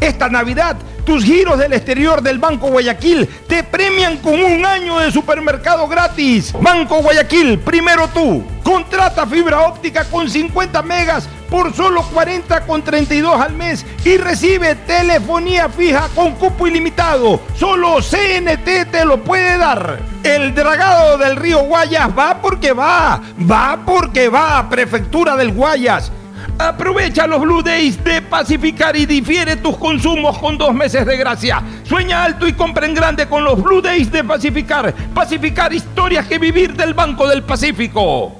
Esta Navidad, tus giros del exterior del Banco Guayaquil te premian con un año de supermercado gratis. Banco Guayaquil, primero tú. Contrata fibra óptica con 50 megas por solo 40 con 32 al mes y recibe telefonía fija con cupo ilimitado. Solo CNT te lo puede dar. El dragado del río Guayas va porque va. Va porque va. Prefectura del Guayas. Aprovecha los Blue Days de Pacificar y difiere tus consumos con dos meses de gracia. Sueña alto y compra en grande con los Blue Days de Pacificar. Pacificar historias que vivir del Banco del Pacífico.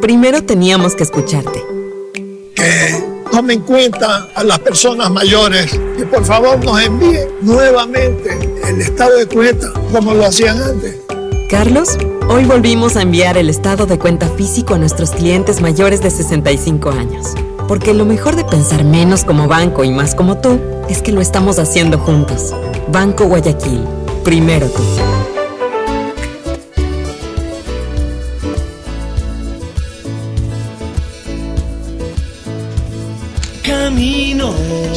primero teníamos que escucharte. Que tome en cuenta a las personas mayores y por favor nos envíen nuevamente el estado de cuenta como lo hacían antes. Carlos, hoy volvimos a enviar el estado de cuenta físico a nuestros clientes mayores de 65 años. Porque lo mejor de pensar menos como banco y más como tú es que lo estamos haciendo juntos. Banco Guayaquil Primero tú.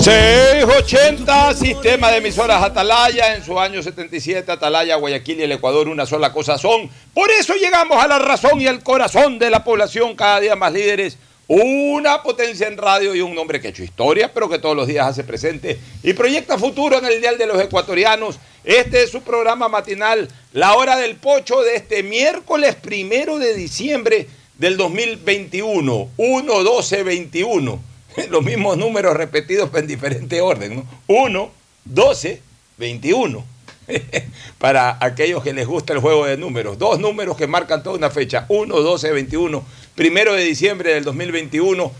680, sistema de emisoras Atalaya, en su año 77, Atalaya, Guayaquil y el Ecuador, una sola cosa son. Por eso llegamos a la razón y al corazón de la población, cada día más líderes. Una potencia en radio y un hombre que ha hecho historia, pero que todos los días hace presente y proyecta futuro en el Dial de los Ecuatorianos. Este es su programa matinal, La Hora del Pocho, de este miércoles primero de diciembre del 2021. 1, 12, 21. Los mismos números repetidos en diferente orden, ¿no? 1, 12, 21. Para aquellos que les gusta el juego de números. Dos números que marcan toda una fecha. 1, 12, 21. Primero de diciembre del 2021.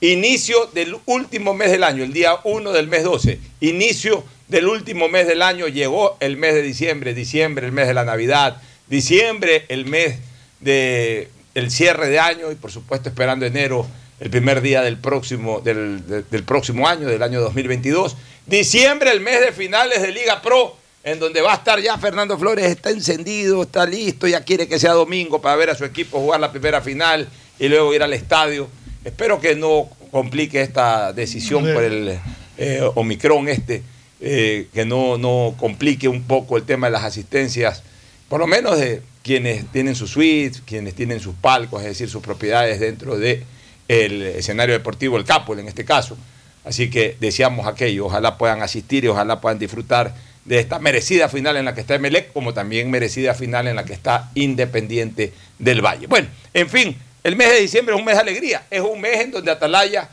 Inicio del último mes del año, el día 1 del mes 12. Inicio del último mes del año llegó el mes de diciembre, diciembre el mes de la Navidad, diciembre el mes de el cierre de año y por supuesto esperando enero el primer día del próximo, del, del próximo año, del año 2022. Diciembre el mes de finales de Liga Pro, en donde va a estar ya Fernando Flores, está encendido, está listo, ya quiere que sea domingo para ver a su equipo jugar la primera final y luego ir al estadio. Espero que no complique esta decisión por el eh, Omicron este eh, que no, no complique un poco el tema de las asistencias, por lo menos de quienes tienen sus suites, quienes tienen sus palcos, es decir, sus propiedades dentro del el escenario deportivo, el Capul en este caso. Así que deseamos aquello, ojalá puedan asistir y ojalá puedan disfrutar de esta merecida final en la que está Emelec, como también merecida final en la que está Independiente del Valle. Bueno, en fin, El mes de diciembre es un mes de alegría, es un mes en donde Atalaya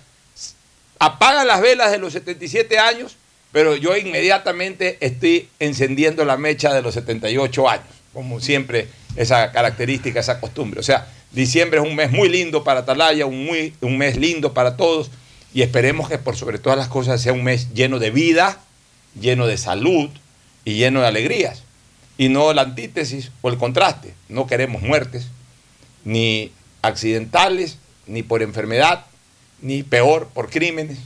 apaga las velas de los 77 años, pero yo inmediatamente estoy encendiendo la mecha de los 78 años, como siempre esa característica, esa costumbre. O sea, diciembre es un mes muy lindo para Atalaya, un, muy, un mes lindo para todos, y esperemos que por sobre todas las cosas sea un mes lleno de vida, lleno de salud y lleno de alegrías, y no la antítesis o el contraste. No queremos muertes, ni accidentales, ni por enfermedad, ni peor por crímenes,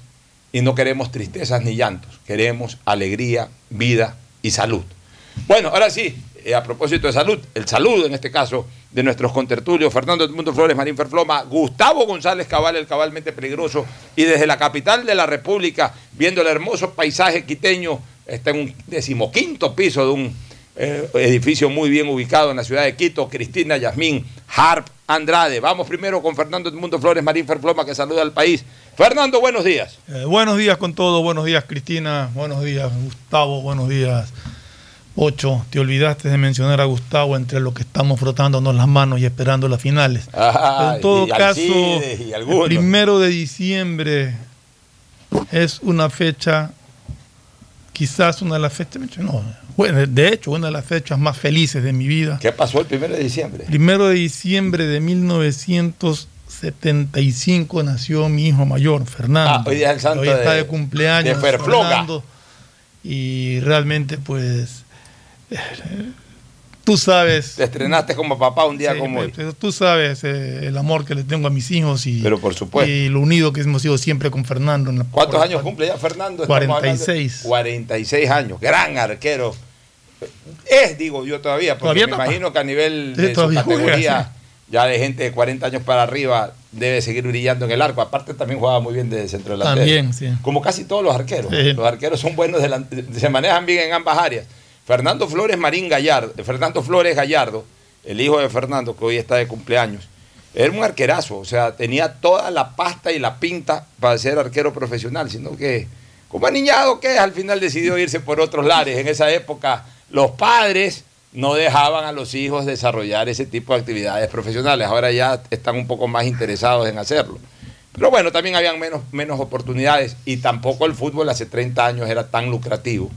y no queremos tristezas ni llantos, queremos alegría, vida y salud. Bueno, ahora sí, eh, a propósito de salud, el saludo en este caso de nuestros contertulios, Fernando Mundo Flores, Marín Ferfloma, Gustavo González Cabal, el cabalmente peligroso, y desde la capital de la República, viendo el hermoso paisaje quiteño, está en un decimoquinto piso de un eh, edificio muy bien ubicado en la ciudad de Quito, Cristina Yasmín Harp Andrade. Vamos primero con Fernando Mundo Flores, Marín Ferfloma, que saluda al país. Fernando, buenos días. Eh, buenos días con todo, buenos días Cristina, buenos días Gustavo, buenos días Ocho. Te olvidaste de mencionar a Gustavo entre los que estamos frotándonos las manos y esperando las finales. en todo caso, el primero de diciembre es una fecha, quizás una de las fechas, no, de hecho, una de las fechas más felices de mi vida. ¿Qué pasó el primero de diciembre? Primero de diciembre de 1975 nació mi hijo mayor, Fernando. Ah, hoy día es el santo hoy está de, cumpleaños. De Fernando, y realmente, pues, tú sabes. Te estrenaste como papá un día como hoy. tú sabes eh, el amor que le tengo a mis hijos y, pero por supuesto. y lo unido que hemos sido siempre con Fernando. ¿Cuántos años cumple ya Fernando? 46. 46 años, gran arquero. Es, digo yo todavía, porque me imagino que a nivel de su categoría, ya de gente de 40 años para arriba, debe seguir brillando en el arco. Aparte también jugaba muy bien de centro delantero. También, sí. Como casi todos los arqueros. Los arqueros son buenos, se manejan bien en ambas áreas. Fernando Flores Marín Gallardo, Fernando Flores Gallardo, el hijo de Fernando, que hoy está de cumpleaños, era un arquerazo, o sea, tenía toda la pasta y la pinta para ser arquero profesional, sino que, como aniñado que al final decidió irse por otros lares. En esa época, los padres no dejaban a los hijos desarrollar ese tipo de actividades profesionales. Ahora ya están un poco más interesados en hacerlo. Pero bueno, también habían menos, menos oportunidades y tampoco el fútbol hace 30 años era tan lucrativo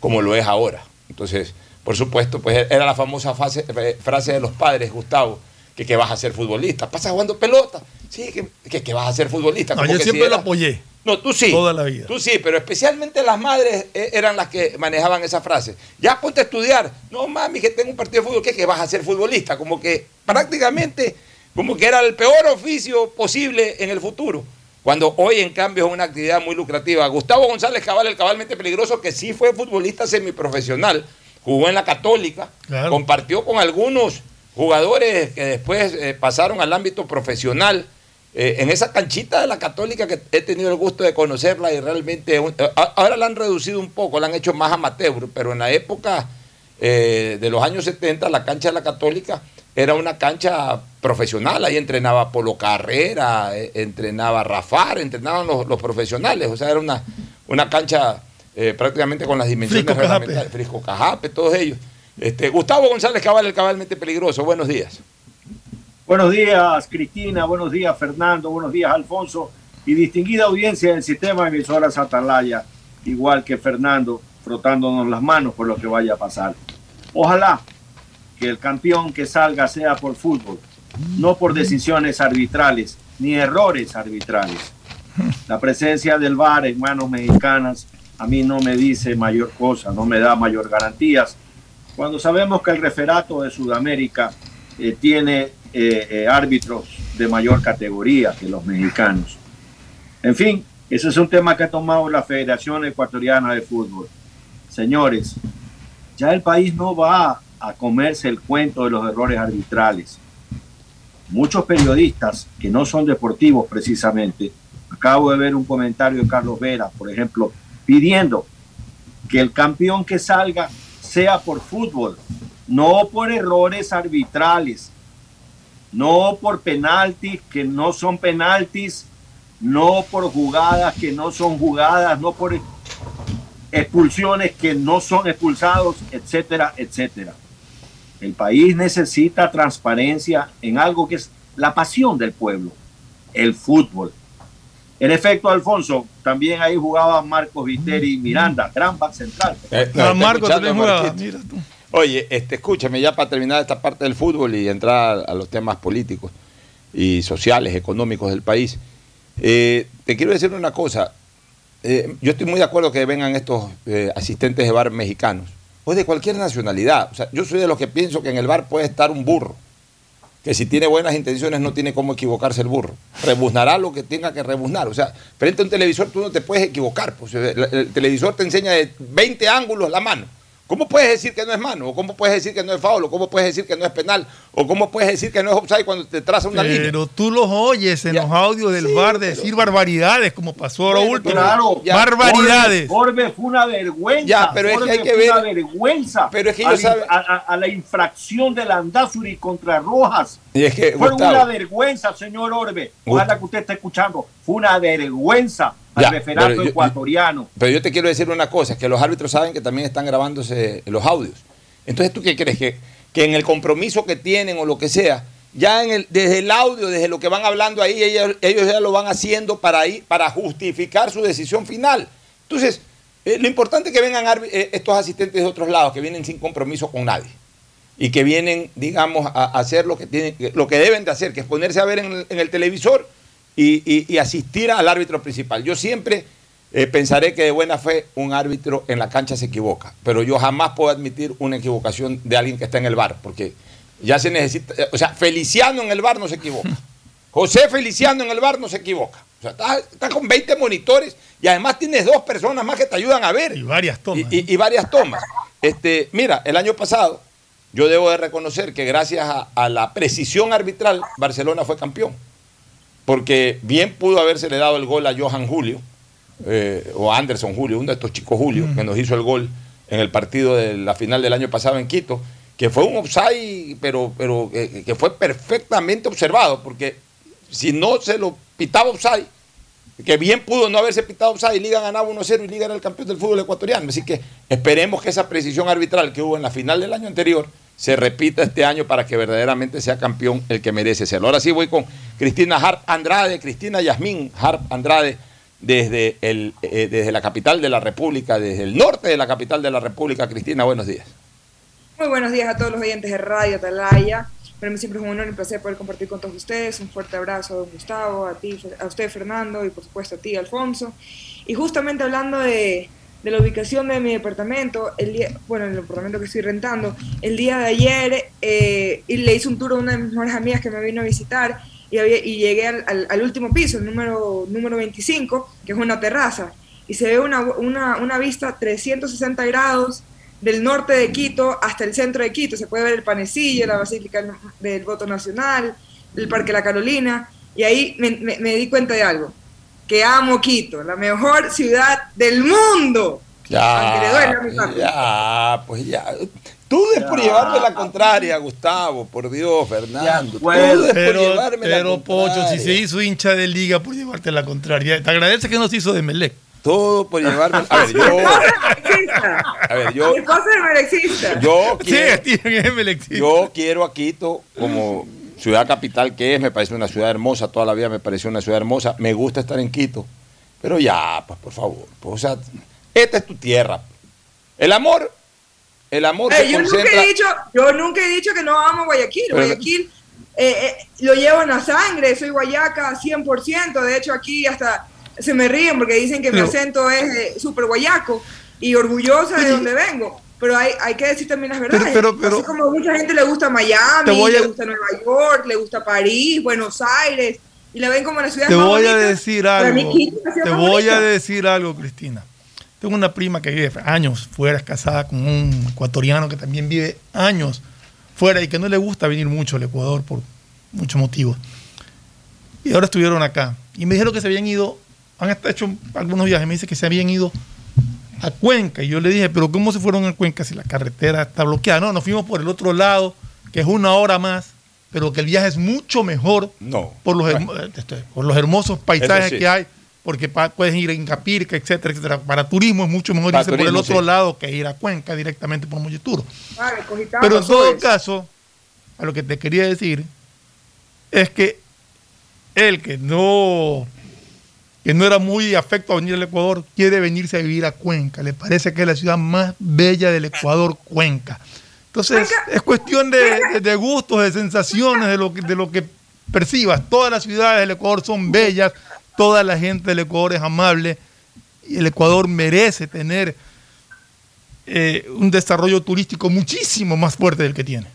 como lo es ahora. Entonces, por supuesto, pues era la famosa eh, frase de los padres, Gustavo, que, que vas a ser futbolista. Pasa jugando pelota. Sí, que, que, vas a ser futbolista. yo siempre lo apoyé. No, tú sí. Toda la vida. Tú sí, pero especialmente las madres eh, eran las que manejaban esa frase. Ya ponte a estudiar. No, mami, que tengo un partido de fútbol. ¿Qué? Que vas a ser futbolista. Como que prácticamente, como que era el peor oficio posible en el futuro. Cuando hoy, en cambio, es una actividad muy lucrativa. Gustavo González Cabal, el cabalmente peligroso, que sí fue futbolista semiprofesional, jugó en la Católica, compartió con algunos jugadores que después eh, pasaron al ámbito profesional. Eh, en esa canchita de la Católica que he tenido el gusto de conocerla y realmente eh, ahora la han reducido un poco, la han hecho más amateur, pero en la época de los años 70 la cancha de la Católica era una cancha profesional, ahí entrenaba Polo Carrera, eh, entrenaba Rafar, entrenaban los, profesionales, o sea, era una, una cancha eh, prácticamente con las dimensiones Frisco reglamentarias, Frisco Cajape, todos ellos. Este, Gustavo González Cabal, el cabalmente peligroso, buenos días. Buenos días, Cristina, buenos días, Fernando, buenos días, Alfonso, y distinguida audiencia del sistema de emisoras Atalaya, igual que Fernando, frotándonos las manos por lo que vaya a pasar. Ojalá que el campeón que salga sea por fútbol, no por decisiones arbitrales ni errores arbitrales. La presencia del VAR en manos mexicanas a mí no me dice mayor cosa, no me da mayor garantías. Cuando sabemos que el referato de Sudamérica eh, tiene eh, eh, árbitros de mayor categoría que los mexicanos. En fin, ese es un tema que ha tomado la Federación Ecuatoriana de Fútbol. Señores, ya el país no va a comerse el cuento de los errores arbitrales. Muchos periodistas que no son deportivos precisamente, acabo de ver un comentario de Carlos Vera, por ejemplo, pidiendo que el campeón que salga sea por fútbol, no por errores arbitrales, no por penaltis que no son penaltis, no por jugadas que no son jugadas, no por expulsiones que no son expulsados, etcétera, etcétera. El país necesita transparencia en algo que es la pasión del pueblo, el fútbol. En efecto, Alfonso, también ahí jugaba Marcos Viteri y Miranda, gran back central. Eh, no, Marcos también jugaba, mira tú. Oye, este, escúchame ya para terminar esta parte del fútbol y entrar a los temas políticos y sociales, económicos del país. Eh, te quiero decir una cosa. Eh, yo estoy muy de acuerdo que vengan estos eh, asistentes de bar mexicanos o de cualquier nacionalidad. O sea, yo soy de los que pienso que en el bar puede estar un burro, que si tiene buenas intenciones no tiene cómo equivocarse el burro. Rebuznará lo que tenga que rebuznar. O sea, frente a un televisor tú no te puedes equivocar. Pues, el televisor te enseña de 20 ángulos la mano. ¿Cómo puedes decir que no es mano? ¿O cómo puedes decir que no es foul? ¿O cómo puedes decir que no es penal? ¿O cómo puedes decir que no es offside cuando te traza una línea? Pero tú los oyes en los audios del bar decir barbaridades, como pasó ahora último. Claro, barbaridades. Orbe, fue una vergüenza. Ya, pero es que hay que ver. una vergüenza. Pero es que ellos saben. A, la infracción del Andazuri contra Rojas. Y es que, fue una vergüenza, señor Orbe. Ojalá que usted esté escuchando. Fue una vergüenza al referato ecuatoriano. pero yo te quiero decir una cosa, que los árbitros saben que también están grabándose los audios. Entonces, ¿tú qué crees? Que, que en el compromiso que tienen o lo que sea, ya en el, desde el audio, desde lo que van hablando ahí, ellos, ya lo van haciendo para, ir, para justificar su decisión final. Entonces, eh, lo importante es que vengan eh, estos asistentes de otros lados, que vienen sin compromiso con nadie y que vienen, digamos, a, hacer lo que, tienen, lo que deben de hacer, que es ponerse a ver en el televisor y, asistir al árbitro principal. Yo siempre eh, pensaré que de buena fe un árbitro en la cancha se equivoca, pero yo jamás puedo admitir una equivocación de alguien que está en el bar, porque ya se necesita, o sea, Feliciano en el bar no se equivoca. José Feliciano en el bar no se equivoca. O sea, está, con 20 monitores y además tienes dos personas más que te ayudan a ver. Y varias tomas. Y, varias tomas. Este, mira, el año pasado yo debo de reconocer que gracias a la precisión arbitral, Barcelona fue campeón porque bien pudo habérsele dado el gol a Johan Julio, eh, o Anderson Julio, uno de estos chicos Julio, que nos hizo el gol en el partido de la final del año pasado en Quito, que fue un offside, pero, pero eh, que fue perfectamente observado, porque si no se lo pitaba offside, que bien pudo no haberse pitado offside, Liga ganaba 1-0 y Liga era el campeón del fútbol ecuatoriano. Así que esperemos que esa precisión arbitral que hubo en la final del año anterior se repita este año para que verdaderamente sea campeón el que merece serlo. Ahora sí voy con Cristina Harp Andrade, Cristina Yasmín Harp Andrade, desde, el, eh, desde la capital de la República, desde el norte de la capital de la República. Cristina, buenos días. Muy buenos días a todos los oyentes de Radio Atalaya. Para mí siempre es un honor y un placer poder compartir con todos ustedes. Un fuerte abrazo a don Gustavo, a ti, a usted Fernando y por supuesto a ti Alfonso. Y justamente hablando de, de la ubicación de mi departamento, el día, bueno, el departamento que estoy rentando, el día de ayer eh, y le hice un tour a una de mis mejores amigas que me vino a visitar y, y llegué al, al, último piso, el número, número 25, que es una terraza, y se ve una, una, una vista 360 grados del norte de Quito hasta el centro de Quito. Se puede ver el Panecillo, la Basílica del Voto Nacional, el Parque La Carolina, y ahí me, me di cuenta de algo que amo Quito, la mejor ciudad del mundo. Ya, ya, pues ya. Tú des por llevarme la contraria, Gustavo, por Dios, Fernando. Tú pero, llevarme pero Pocho, si se hizo hincha de liga por llevarte la contraria, te agradece que no se hizo de Melec. Todo por llevarme. A ver, yo. A ver, yo. Yo quiero, yo quiero a Quito como ciudad capital que es, me parece una ciudad hermosa, toda la vida me pareció una ciudad hermosa, me gusta estar en Quito, pero ya, pues por favor, pues, o sea, esta es tu tierra. El amor, el amor eh, yo, nunca he dicho, yo nunca he dicho que no amo Guayaquil, Guayaquil eh, eh, lo llevo en la sangre, soy guayaca 100%, de hecho aquí hasta se me ríen porque dicen que mi acento es súper guayaco y orgullosa de donde vengo pero hay, hay que decir también las verdades. Pero, pero, Así como mucha gente le gusta Miami, le gusta Nueva York, le gusta París, Buenos Aires, y la ven como la ciudad Te voy a decir algo. te voy a decir algo, Cristina. Tengo una prima que vive años fuera, casada con un ecuatoriano que también vive años fuera y que no le gusta venir mucho al Ecuador por muchos motivos. Y ahora estuvieron acá. Y me dijeron que se habían ido, han hecho algunos viajes, me dice que se habían ido a Cuenca. Y yo le dije, pero ¿cómo se fueron a Cuenca si la carretera está bloqueada? No, nos fuimos por el otro lado, que es una hora más, pero que el viaje es mucho mejor no. por, los, este, por los hermosos paisajes que hay, porque puedes ir en Capirca, etcétera, etcétera. Para turismo es mucho mejor irse por el otro lado que ir a Cuenca directamente por Molleturo. pero en todo caso, a lo que te quería decir, es que él que no que no era muy afecto a venir al Ecuador, quiere venirse a vivir a Cuenca. Le parece que es la ciudad más bella del Ecuador, Cuenca. Entonces, es cuestión de, gustos, de sensaciones, de lo, que, de lo que percibas. Todas las ciudades del Ecuador son bellas, toda la gente del Ecuador es amable y el Ecuador merece tener eh, un desarrollo turístico muchísimo más fuerte del que tiene.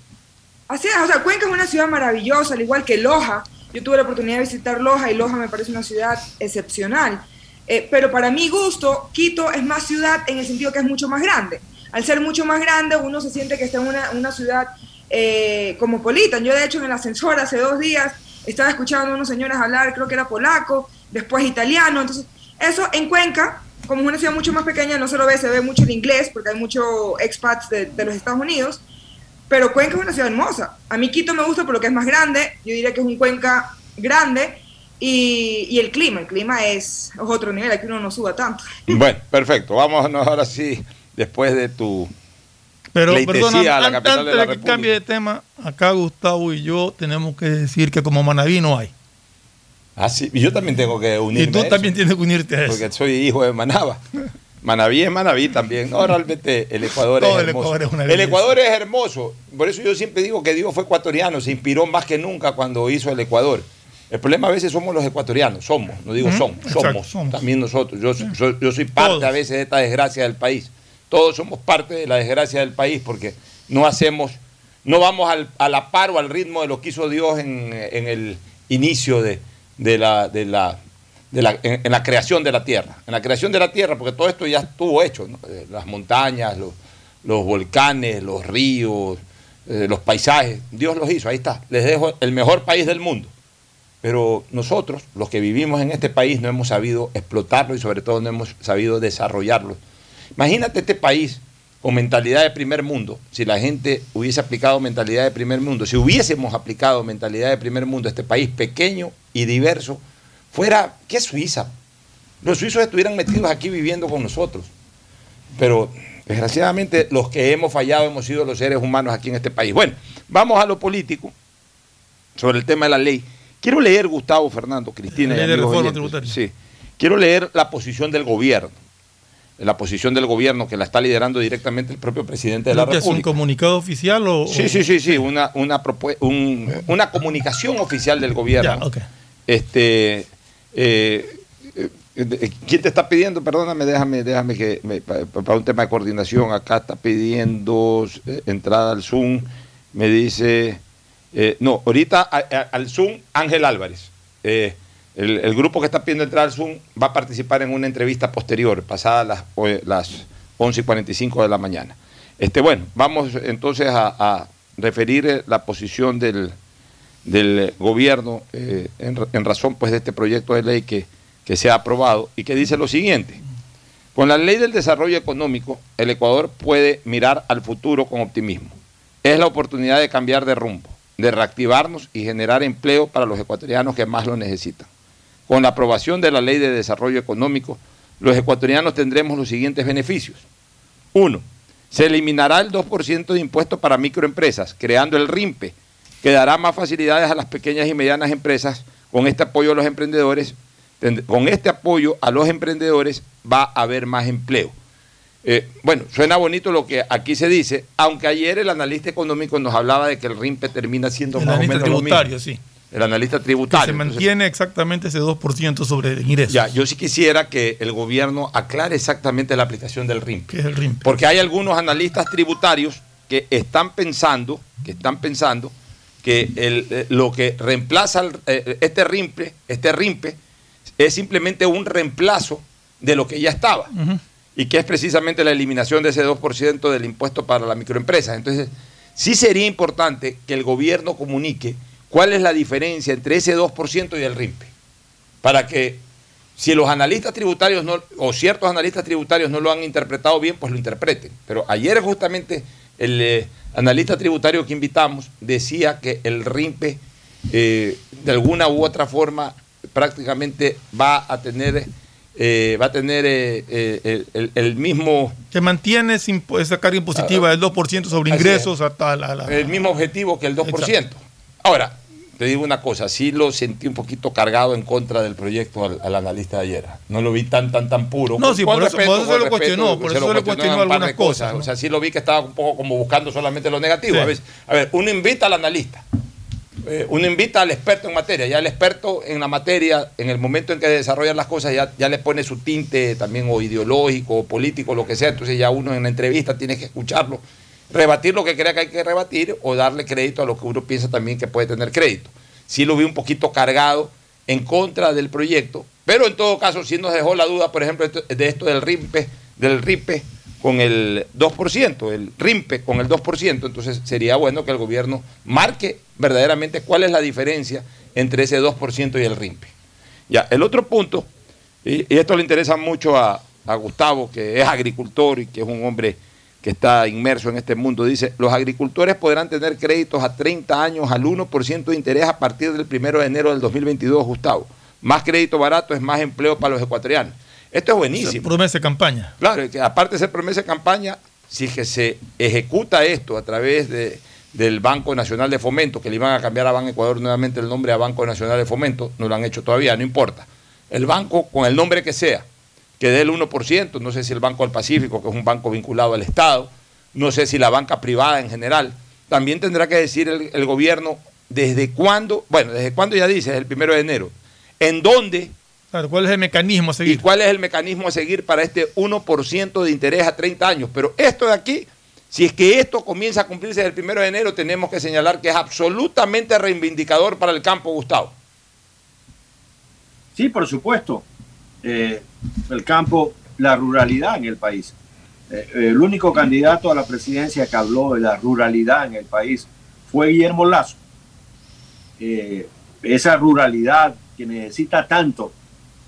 Así es, o sea, Cuenca es una ciudad maravillosa, al igual que Loja. Yo tuve la oportunidad de visitar Loja y Loja me parece una ciudad excepcional. Eh, pero para mi gusto, Quito es más ciudad en el sentido que es mucho más grande. Al ser mucho más grande, uno se siente que está en una, una ciudad eh, cosmopolita. Yo, de hecho, en el ascensor hace dos días estaba escuchando a unas señoras hablar, creo que era polaco, después italiano. Entonces, eso en Cuenca, como es una ciudad mucho más pequeña, no se lo ve, se ve mucho el inglés, porque hay muchos expats de, de los Estados Unidos pero Cuenca es una ciudad hermosa. A mí Quito me gusta por lo que es más grande. Yo diría que es un Cuenca grande. Y, el clima, el clima es, otro nivel, aquí uno no suba tanto. Bueno, perfecto. Vámonos ahora sí, después de tu pero perdona, a la capital de, la que cambie de tema, acá Gustavo y yo tenemos que decir que como Manaví no hay. Ah, sí, y yo también tengo que unirme. Y tú también tienes que unirte a eso. Porque soy hijo de Manaba. Manaví es Manaví también. No, realmente el Ecuador es hermoso. el Ecuador es hermoso. Por eso yo siempre digo que Dios fue ecuatoriano, se inspiró más que nunca cuando hizo el Ecuador. El problema a veces somos los ecuatorianos, somos, no digo son, somos, también nosotros. Yo, yo, soy parte a veces de esta desgracia del país. Todos somos parte de la desgracia del país porque no hacemos, no vamos al, a la par o al ritmo de lo que hizo Dios en, el inicio de, la, de, la, en, la creación de la tierra. En la creación de la tierra, porque todo esto ya estuvo hecho, eh, las montañas, los, volcanes, los ríos, eh, los paisajes, Dios los hizo, ahí está. Les dejo el mejor país del mundo. Pero nosotros, los que vivimos en este país, no hemos sabido explotarlo y sobre todo no hemos sabido desarrollarlo. Imagínate este país con mentalidad de primer mundo, si la gente hubiese aplicado mentalidad de primer mundo, si hubiésemos aplicado mentalidad de primer mundo este país pequeño y diverso, fuera, ¿qué Suiza? Los suizos estuvieran metidos aquí viviendo con nosotros. Pero desgraciadamente los que hemos fallado hemos sido los seres humanos aquí en este país. Bueno, vamos a lo político, sobre el tema de la ley. Quiero leer, Gustavo, Fernando, Cristina. La ley de reforma tributaria. Sí. Quiero leer la posición del gobierno. La posición del gobierno que la está liderando directamente el propio presidente de la República. ¿Es un comunicado oficial o.? Sí, sí, sí, sí. Una, una, una comunicación oficial del gobierno. Ya, Este eh, eh, ¿Quién te está pidiendo? Perdóname, déjame, déjame que para un tema de coordinación, acá está pidiendo eh, entrada al Zoom, me dice, no, ahorita al Zoom Ángel Álvarez. El, grupo que está pidiendo entrar al Zoom va a participar en una entrevista posterior, pasada las, las 11 y 45 de la mañana. Este, bueno, vamos entonces a referir la posición del, del gobierno eh, en, razón pues, de este proyecto de ley que, que se ha aprobado y que dice lo siguiente. Con la ley del desarrollo económico, el Ecuador puede mirar al futuro con optimismo. Es la oportunidad de cambiar de rumbo, de reactivarnos y generar empleo para los ecuatorianos que más lo necesitan. Con la aprobación de la ley de desarrollo económico, los ecuatorianos tendremos los siguientes beneficios. Uno, se eliminará el 2% de impuesto para microempresas, creando el RIMPE, que dará más facilidades a las pequeñas y medianas empresas con este apoyo a los emprendedores. Con este apoyo a los emprendedores va a haber más empleo. Eh, bueno, suena bonito lo que aquí se dice, aunque ayer el analista económico nos hablaba de que el RIMPE termina siendo más o menos tributario, sí. El analista tributario. Que se mantiene exactamente ese 2% sobre el ingreso. Ya, yo sí quisiera que el gobierno aclare exactamente la aplicación del RIMPE. ¿Qué es el RIMPE? Porque hay algunos analistas tributarios que están pensando, que están pensando que el, eh, lo que reemplaza eh, este RIMPE, este RIMPE es simplemente un reemplazo de lo que ya estaba. Y que es precisamente la eliminación de ese 2% del impuesto para la microempresa. Entonces, sí sería importante que el gobierno comunique cuál es la diferencia entre ese 2% y el RIMPE. Para que si los analistas tributarios no, o ciertos analistas tributarios no lo han interpretado bien, pues lo interpreten. Pero ayer justamente el eh, analista tributario que invitamos decía que el RIMPE eh, de alguna u otra forma prácticamente va a tener eh, va a tener el, mismo... Que mantiene esa carga impositiva del 2% sobre ingresos hasta El mismo objetivo que el 2%. Ahora, te digo una cosa, sí lo sentí un poquito cargado en contra del proyecto al, analista de ayer. No lo vi tan, tan, tan puro. No, sí, por, eso, se lo cuestionó, por eso se lo cuestionó algunas cosas. O sea, sí lo vi que estaba un poco como buscando solamente lo negativo. A, veces, a ver, uno invita al analista, eh, uno invita al experto en materia, ya el experto en la materia, en el momento en que desarrollan las cosas, ya, ya le pone su tinte también o ideológico o político, lo que sea, entonces ya uno en la entrevista tiene que escucharlo rebatir lo que crea que hay que rebatir o darle crédito a lo que uno piensa también que puede tener crédito. Sí lo vi un poquito cargado en contra del proyecto, pero en todo caso sí nos dejó la duda, por ejemplo, de esto del RIMPE, del RIPE con el 2%, el RIMPE con el 2%, entonces sería bueno que el gobierno marque verdaderamente cuál es la diferencia entre ese 2% y el RIMPE. Ya, el otro punto, y, esto le interesa mucho a, a Gustavo, que es agricultor y que es un hombre que está inmerso en este mundo, dice, los agricultores podrán tener créditos a 30 años al 1% de interés a partir del 1 de enero del 2022, Gustavo. Más crédito barato es más empleo para los ecuatorianos. Esto es buenísimo. promesa de campaña. Claro, que aparte de ser promesa de campaña, si que se ejecuta esto a través de, del Banco Nacional de Fomento, que le iban a cambiar a Banco Ecuador nuevamente el nombre a Banco Nacional de Fomento, no lo han hecho todavía, no importa. El banco, con el nombre que sea, que dé el 1%, no sé si el Banco del Pacífico, que es un banco vinculado al Estado, no sé si la banca privada en general, también tendrá que decir el, gobierno desde cuándo, bueno, desde cuándo ya dice, el primero de enero, en dónde... ¿Cuál es el mecanismo a seguir? Y cuál es el mecanismo a seguir para este 1% de interés a 30 años. Pero esto de aquí, si es que esto comienza a cumplirse el primero de enero, tenemos que señalar que es absolutamente reivindicador para el campo, Gustavo. Sí, por supuesto. Eh, el campo, la ruralidad en el país. Eh, el único candidato a la presidencia que habló de la ruralidad en el país fue Guillermo Lazo. Eh, esa ruralidad que necesita tanto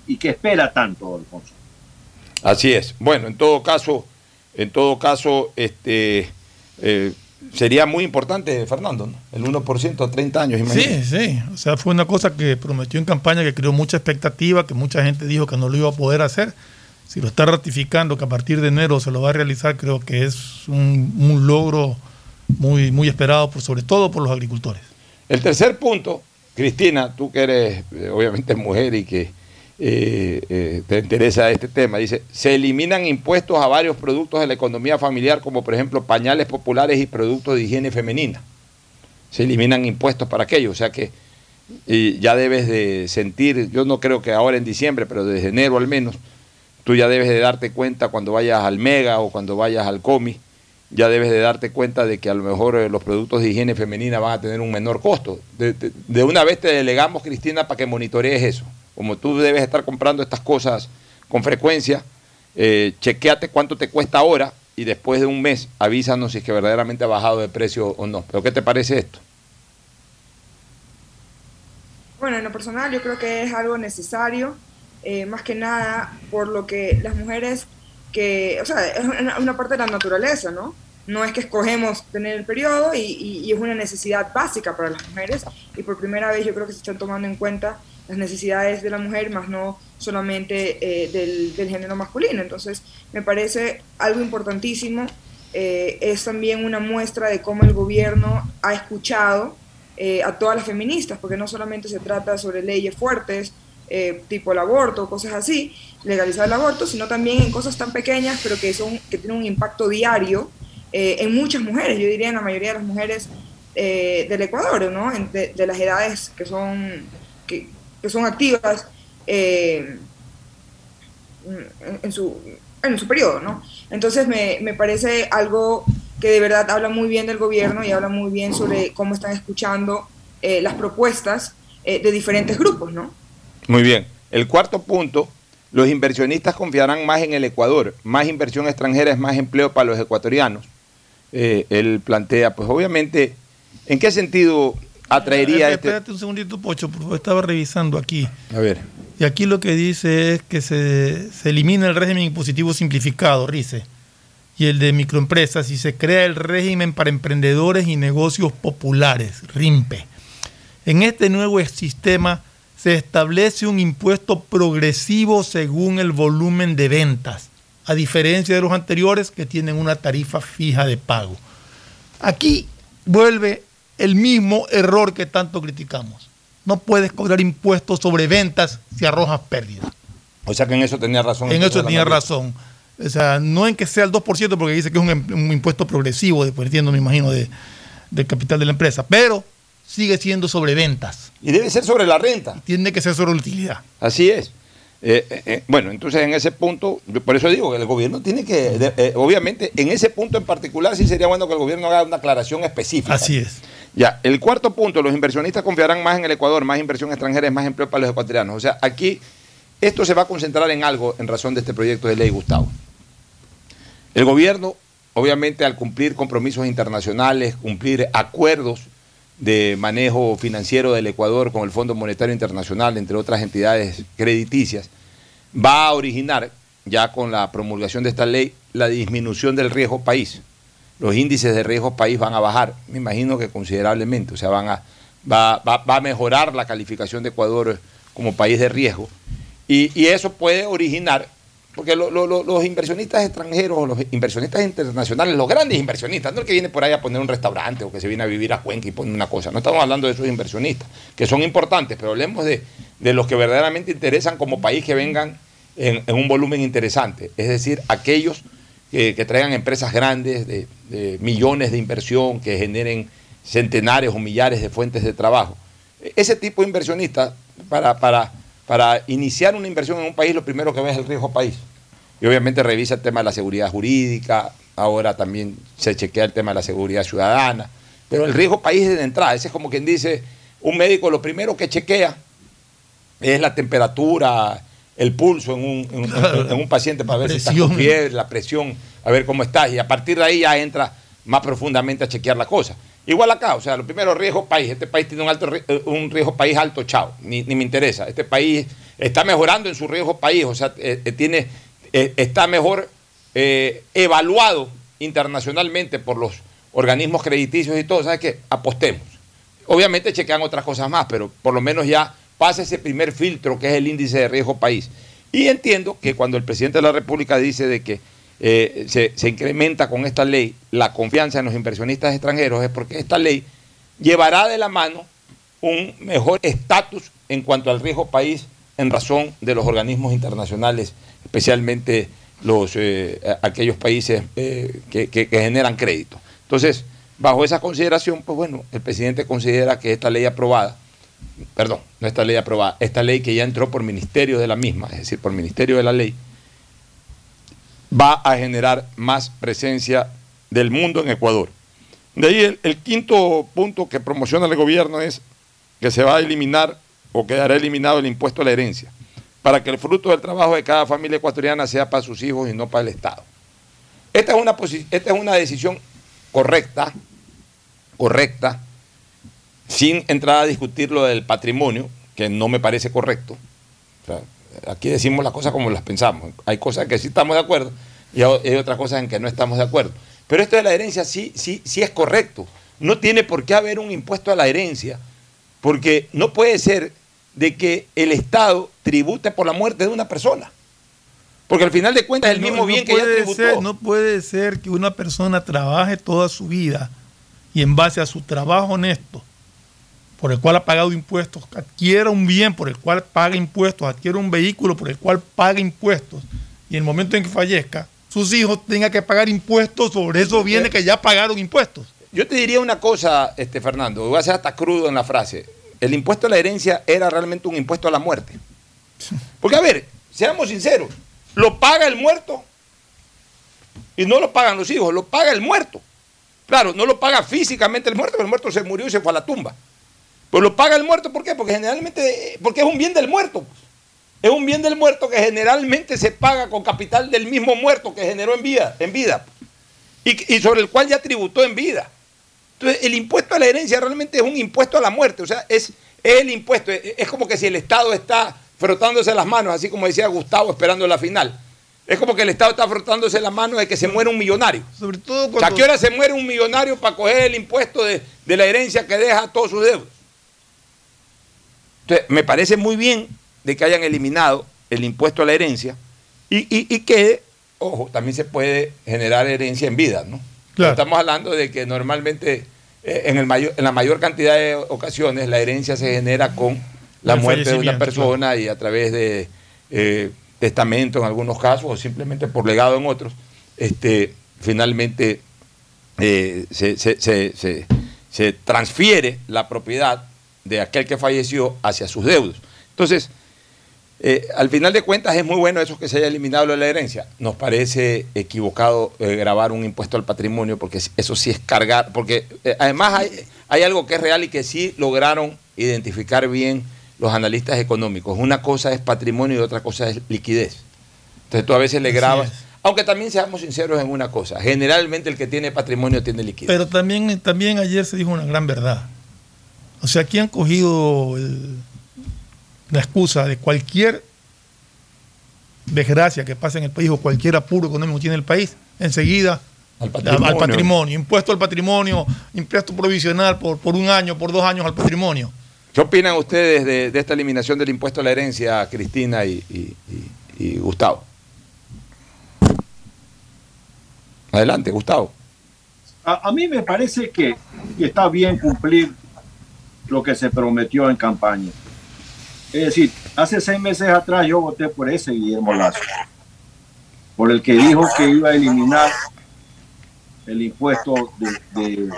y que espera tanto, Alfonso. Así es. Bueno, en todo caso, en todo caso, este sería muy importante, Fernando, ¿no? el 1% a 30 años. Imagínate. Sí, sí. O sea, fue una cosa que prometió en campaña, que creó mucha expectativa, que mucha gente dijo que no lo iba a poder hacer. Si lo está ratificando, que a partir de enero se lo va a realizar, creo que es un, logro muy, muy esperado, por, sobre todo por los agricultores. El tercer punto, Cristina, tú que eres eh, obviamente mujer y que eh, eh, te interesa este tema. Dice, se eliminan impuestos a varios productos de la economía familiar, como por ejemplo pañales populares y productos de higiene femenina. Se eliminan impuestos para aquello. O sea que ya debes de sentir, yo no creo que ahora en diciembre, pero desde enero al menos, tú ya debes de darte cuenta cuando vayas al Mega o cuando vayas al Comi, ya debes de darte cuenta de que a lo mejor eh, los productos de higiene femenina van a tener un menor costo. de una vez te delegamos, Cristina, para que monitorees eso como tú debes estar comprando estas cosas con frecuencia, eh, chequeate cuánto te cuesta ahora y después de un mes avísanos si es que verdaderamente ha bajado de precio o no. ¿Pero qué te parece esto? Bueno, en lo personal yo creo que es algo necesario, eh, más que nada por lo que las mujeres que, o sea, es una, parte de la naturaleza, ¿no? No es que escogemos tener el periodo y, y, es una necesidad básica para las mujeres y por primera vez yo creo que se están tomando en cuenta las necesidades de la mujer, más no solamente eh, del, género masculino. Entonces, me parece algo importantísimo. Eh, es también una muestra de cómo el gobierno ha escuchado eh, a todas las feministas, porque no solamente se trata sobre leyes fuertes, tipo el aborto, cosas así, legalizar el aborto, sino también en cosas tan pequeñas, pero que, son, que tienen un impacto diario en muchas mujeres, yo diría en la mayoría de las mujeres del Ecuador, ¿no? de, de, las edades que son, que, que son activas eh, en, su, en su periodo, ¿no? Entonces me, me, parece algo que de verdad habla muy bien del gobierno y habla muy bien sobre cómo están escuchando eh, las propuestas eh, de diferentes grupos, ¿no? Muy bien. El cuarto punto, los inversionistas confiarán más en el Ecuador. Más inversión extranjera es más empleo para los ecuatorianos. él plantea, pues obviamente, ¿en qué sentido atraería este Espérate un segundito, Pocho, porque estaba revisando aquí. A ver. Y aquí lo que dice es que se, elimina el régimen impositivo simplificado, RICE, y el de microempresas y se crea el régimen para emprendedores y negocios populares, RIMPE. En este nuevo sistema se establece un impuesto progresivo según el volumen de ventas, a diferencia de los anteriores que tienen una tarifa fija de pago. Aquí vuelve el mismo error que tanto criticamos. No puedes cobrar impuestos sobre ventas si arrojas pérdidas. O sea que en eso tenía razón. En eso tenía razón. O sea, no en que sea el 2%, porque dice que es un, impuesto progresivo, dependiendo, me imagino, de, del capital de la empresa. Pero sigue siendo sobre ventas. Y debe ser sobre la renta. Tiene que ser sobre utilidad. Así es. Eh, eh, eh, bueno, entonces en ese punto, por eso digo que el gobierno tiene que, obviamente, en ese punto en particular sí sería bueno que el gobierno haga una aclaración específica. Así es. Ya, el cuarto punto, los inversionistas confiarán más en el Ecuador, más inversión extranjera más empleo para los ecuatorianos. O sea, aquí esto se va a concentrar en algo en razón de este proyecto de ley, Gustavo. El gobierno, obviamente, al cumplir compromisos internacionales, cumplir acuerdos de manejo financiero del Ecuador con el Fondo Monetario Internacional, entre otras entidades crediticias, va a originar, ya con la promulgación de esta ley, la disminución del riesgo país. Los índices de riesgo país van a bajar, me imagino que considerablemente, o sea, van a, va, va a mejorar la calificación de Ecuador como país de riesgo. Y, eso puede originar, porque los inversionistas extranjeros, los inversionistas internacionales, los grandes inversionistas, no el que viene por ahí a poner un restaurante o que se viene a vivir a Cuenca y pone una cosa, no estamos hablando de esos inversionistas, que son importantes, pero hablemos de, los que verdaderamente interesan como país que vengan en, un volumen interesante, es decir, aquellos que, traigan empresas grandes de, millones de inversión, que generen centenares o millares de fuentes de trabajo. Ese tipo de inversionistas, para, para para iniciar una inversión en un país, lo primero que ve es el riesgo país. Y obviamente revisa el tema de la seguridad jurídica, ahora también se chequea el tema de la seguridad ciudadana, pero el riesgo país es de entrada. Ese es como quien dice, un médico lo primero que chequea es la temperatura, el pulso en un, en un, paciente para ver si está con fiebre, la presión, a ver cómo está. Y a partir de ahí ya entra más profundamente a chequear la cosa. Igual acá, o sea, lo primero, riesgo país. Este país tiene un alto eh, un riesgo país alto, chao, ni, me interesa. Este país está mejorando en su riesgo país, o sea, eh, eh, tiene, está mejor evaluado internacionalmente por los organismos crediticios y todo. ¿Sabes qué? Apostemos. Obviamente chequean otras cosas más, pero por lo menos ya pasa ese primer filtro que es el índice de riesgo país. Y entiendo que cuando el presidente de la República dice de que eh, se, incrementa con esta ley la confianza en los inversionistas extranjeros es porque esta ley llevará de la mano un mejor estatus en cuanto al riesgo país en razón de los organismos internacionales, especialmente los, eh, aquellos países eh, que, que, generan crédito. Entonces, bajo esa consideración, pues bueno, el presidente considera que esta ley aprobada, perdón, no esta ley aprobada, esta ley que ya entró por ministerio de la misma, es decir, por ministerio de la ley, va a generar más presencia del mundo en Ecuador. De ahí el, quinto punto que promociona el gobierno es que se va a eliminar o quedará eliminado el impuesto a la herencia, para que el fruto del trabajo de cada familia ecuatoriana sea para sus hijos y no para el Estado. Esta es una, esta es una decisión correcta, correcta, sin entrar a discutir lo del patrimonio, que no me parece correcto. Aquí decimos las cosas como las pensamos. Hay cosas que sí estamos de acuerdo y hay otras cosas en que no estamos de acuerdo. Pero esto de la herencia sí, sí, sí es correcto. No tiene por qué haber un impuesto a la herencia, porque no puede ser de que el Estado tribute por la muerte de una persona. Porque al final de cuentas es el mismo bien que ya tributó. no puede ser que una persona trabaje toda su vida y en base a su trabajo honesto por el cual ha pagado impuestos, adquiera un bien por el cual paga impuestos, adquiera un vehículo por el cual paga impuestos, y en el momento en que fallezca, sus hijos tengan que pagar impuestos sobre esos bienes que ya pagaron impuestos. Yo te diría una cosa, este, Fernando, voy a ser hasta crudo en la frase. El impuesto a la herencia era realmente un impuesto a la muerte. Porque, a ver, seamos sinceros, lo paga el muerto y no lo pagan los hijos, lo paga el muerto. Claro, no lo paga físicamente el muerto, pero el muerto se murió y se fue a la tumba. Pues lo paga el muerto, ¿por qué? Porque generalmente, porque es un bien del muerto. Es un bien del muerto que generalmente se paga con capital del mismo muerto que generó en vida, en vida. Y, sobre el cual ya tributó en vida. Entonces, el impuesto a la herencia realmente es un impuesto a la muerte. O sea, es, el impuesto. Es, como que si el Estado está frotándose las manos, así como decía Gustavo esperando la final. Es como que el Estado está frotándose las manos de que se muere un millonario. Sobre todo cuando... ¿A qué hora se muere un millonario para coger el impuesto de, de la herencia que deja a todos sus deudos? Entonces, me parece muy bien de que hayan eliminado el impuesto a la herencia y, que, ojo, también se puede generar herencia en vida, ¿no? Estamos hablando de que normalmente eh, en, el mayor, en la mayor cantidad de ocasiones la herencia se genera con la muerte de una persona y a través de eh, testamento en algunos casos o simplemente por legado en otros, este, finalmente eh, se, se, transfiere la propiedad de aquel que falleció hacia sus deudos. Entonces, eh, al final de cuentas es muy bueno eso que se haya eliminado la herencia. Nos parece equivocado grabar un impuesto al patrimonio porque eso sí es cargar, porque además hay, hay algo que es real y que sí lograron identificar bien los analistas económicos. Una cosa es patrimonio y otra cosa es liquidez. Entonces tú a veces le grabas. Aunque también seamos sinceros en una cosa, generalmente el que tiene patrimonio tiene liquidez. Pero también, también ayer se dijo una gran verdad. O sea, aquí han cogido la excusa de cualquier desgracia que pase en el país o cualquier apuro económico que tiene el país, enseguida al patrimonio. impuesto al patrimonio, impuesto provisional por, por un año, por dos años al patrimonio. ¿Qué opinan ustedes de, esta eliminación del impuesto a la herencia, Cristina y, Gustavo? Adelante, Gustavo. A, mí me parece que, está bien cumplir lo que se prometió en campaña. Es decir, hace seis meses atrás yo voté por ese Guillermo Lazo, por el que dijo que iba a eliminar el impuesto de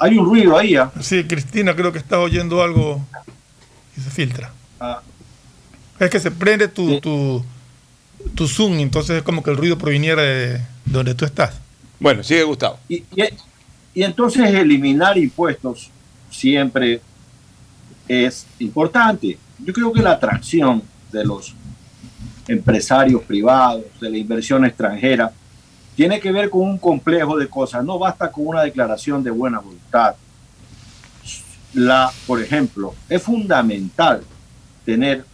hay un ruido ahí. ¿ah? Sí, Cristina, creo que estás oyendo algo y se filtra. Ah. Es que se prende tu, tu, Zoom, entonces es como que el ruido proviniera de, donde tú estás. Bueno, sigue Gustavo. Y, y entonces eliminar impuestos siempre es importante. Yo creo que la atracción de los empresarios privados, de la inversión extranjera, tiene que ver con un complejo de cosas. No basta con una declaración de buena voluntad. La, por ejemplo, es fundamental tener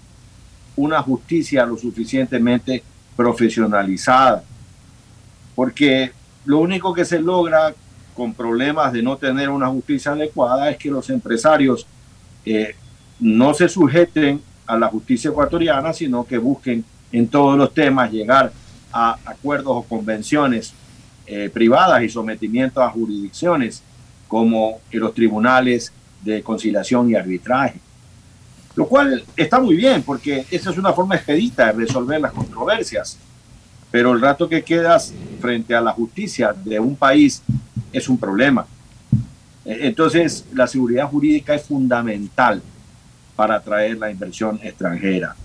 una justicia lo suficientemente profesionalizada, porque lo único que se logra con problemas de no tener una justicia adecuada es que los empresarios eh, no se sujeten a la justicia ecuatoriana, sino que busquen en todos los temas llegar a acuerdos o convenciones eh, privadas y sometimiento a jurisdicciones como los tribunales de conciliación y arbitraje. Lo cual está muy bien porque esa es una forma expedita de resolver las controversias. Pero el rato que quedas frente a la justicia de un país es un problema. E, entonces, la seguridad jurídica es fundamental para atraer la inversión extranjera.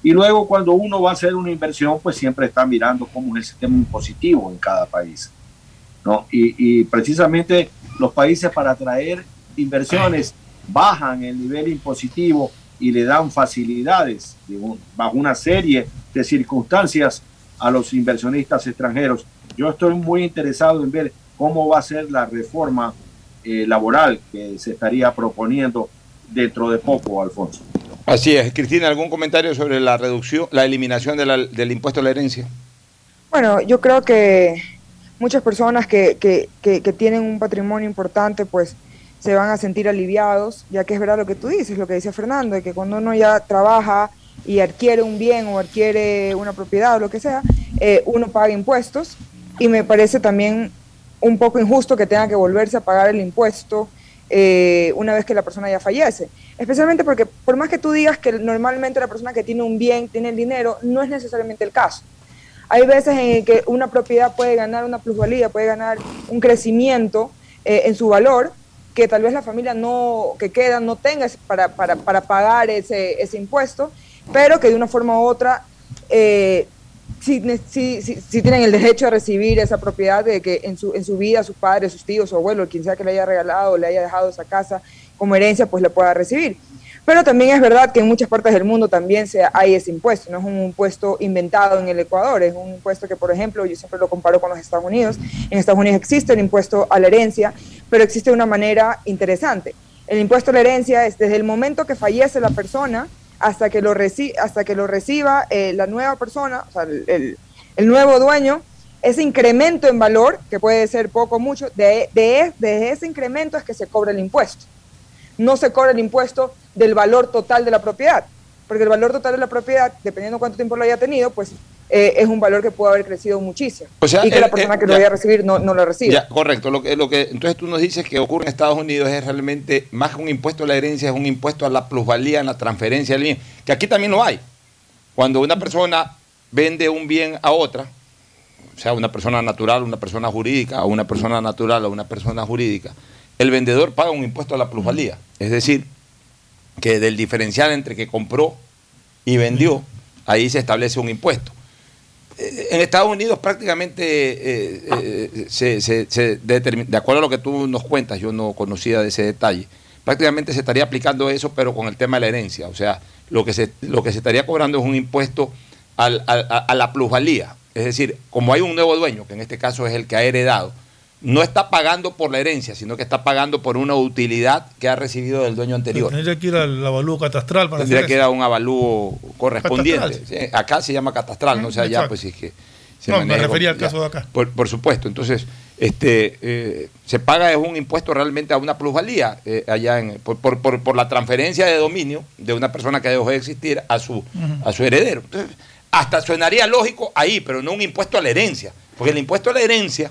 Y luego cuando uno va a hacer una inversión, pues siempre está mirando cómo es el sistema impositivo en cada país. ¿no? Y, precisamente los países para atraer inversiones bajan el nivel impositivo y le dan facilidades bajo una serie de circunstancias a los inversionistas extranjeros. Yo estoy muy interesado en ver cómo va a ser la reforma eh, laboral que se estaría proponiendo dentro de poco, Alfonso. Así es. Cristina, ¿algún comentario sobre la reducción, la eliminación del impuesto a la herencia? Bueno, yo creo que muchas personas que, que, que, tienen un patrimonio importante, pues se van a sentir aliviados, ya que es verdad lo que tú dices, lo que decía Fernando, de que cuando uno ya trabaja y adquiere un bien o adquiere una propiedad o lo que sea, eh, uno paga impuestos y me parece también un poco injusto que tenga que volverse a pagar el impuesto eh, una vez que la persona ya fallece. Especialmente porque por más que tú digas que normalmente la persona que tiene un bien tiene el dinero, no es necesariamente el caso. Hay veces en que una propiedad puede ganar una plusvalía, puede ganar un crecimiento eh, en su valor que tal vez la familia no que queda no tenga para, para, para pagar ese, ese, impuesto, pero que de una forma u otra eh, si, si, tienen el derecho a recibir esa propiedad de que en su, en su vida sus padres, sus tíos, su abuelo, quien sea que le haya regalado le haya dejado esa casa como herencia, pues la pueda recibir. Pero también es verdad que en muchas partes del mundo también se, hay ese impuesto, no es un impuesto inventado en el Ecuador, es un impuesto que, por ejemplo, yo siempre lo comparo con los Estados Unidos. En Estados Unidos existe el impuesto a la herencia, pero existe de una manera interesante. El impuesto a la herencia es desde el momento que fallece la persona, hasta que lo, hasta que lo reciba eh, la nueva persona, o sea, el, el, nuevo dueño, ese incremento en valor, que puede ser poco o mucho, de, de, de, ese incremento es que se cobra el impuesto. No se cobra el impuesto del valor total de la propiedad, porque el valor total de la propiedad, dependiendo cuánto tiempo lo haya tenido, pues eh, es un valor que puede haber crecido muchísimo. y que la persona que lo vaya a recibir no, lo recibe. correcto. Lo que, lo que, entonces tú nos dices que ocurre en Estados Unidos es realmente más que un impuesto a la herencia, es un impuesto a la plusvalía, en la transferencia del bien, que aquí también lo hay. Cuando una persona vende un bien a otra, o sea, una persona natural, una persona jurídica, o una persona natural o una persona jurídica, el vendedor paga un impuesto a la plusvalía. Es decir, que del diferencial entre que compró y vendió, ahí se establece un impuesto. En Estados Unidos prácticamente eh, eh, se, determina, de acuerdo a lo que tú nos cuentas, yo no conocía de ese detalle, prácticamente se estaría aplicando eso, pero con el tema de la herencia. O sea, lo que se, lo que se estaría cobrando es un impuesto a la plusvalía. Es decir, como hay un nuevo dueño, que en este caso es el que ha heredado, no está pagando por la herencia, sino que está pagando por una utilidad que ha recibido del dueño anterior. Tendría que ir al avalúo catastral para Tendría que ir a un avalúo correspondiente. acá se llama catastral, no sé allá, pues es que. Se no, me refería al caso de acá. Por, supuesto, entonces, este eh, se paga es un impuesto realmente a una plusvalía eh, allá en, por, por, por, la transferencia de dominio de una persona que dejó de existir a su, a su heredero. Entonces, hasta sonaría lógico ahí, pero no un impuesto a la herencia, porque el impuesto a la herencia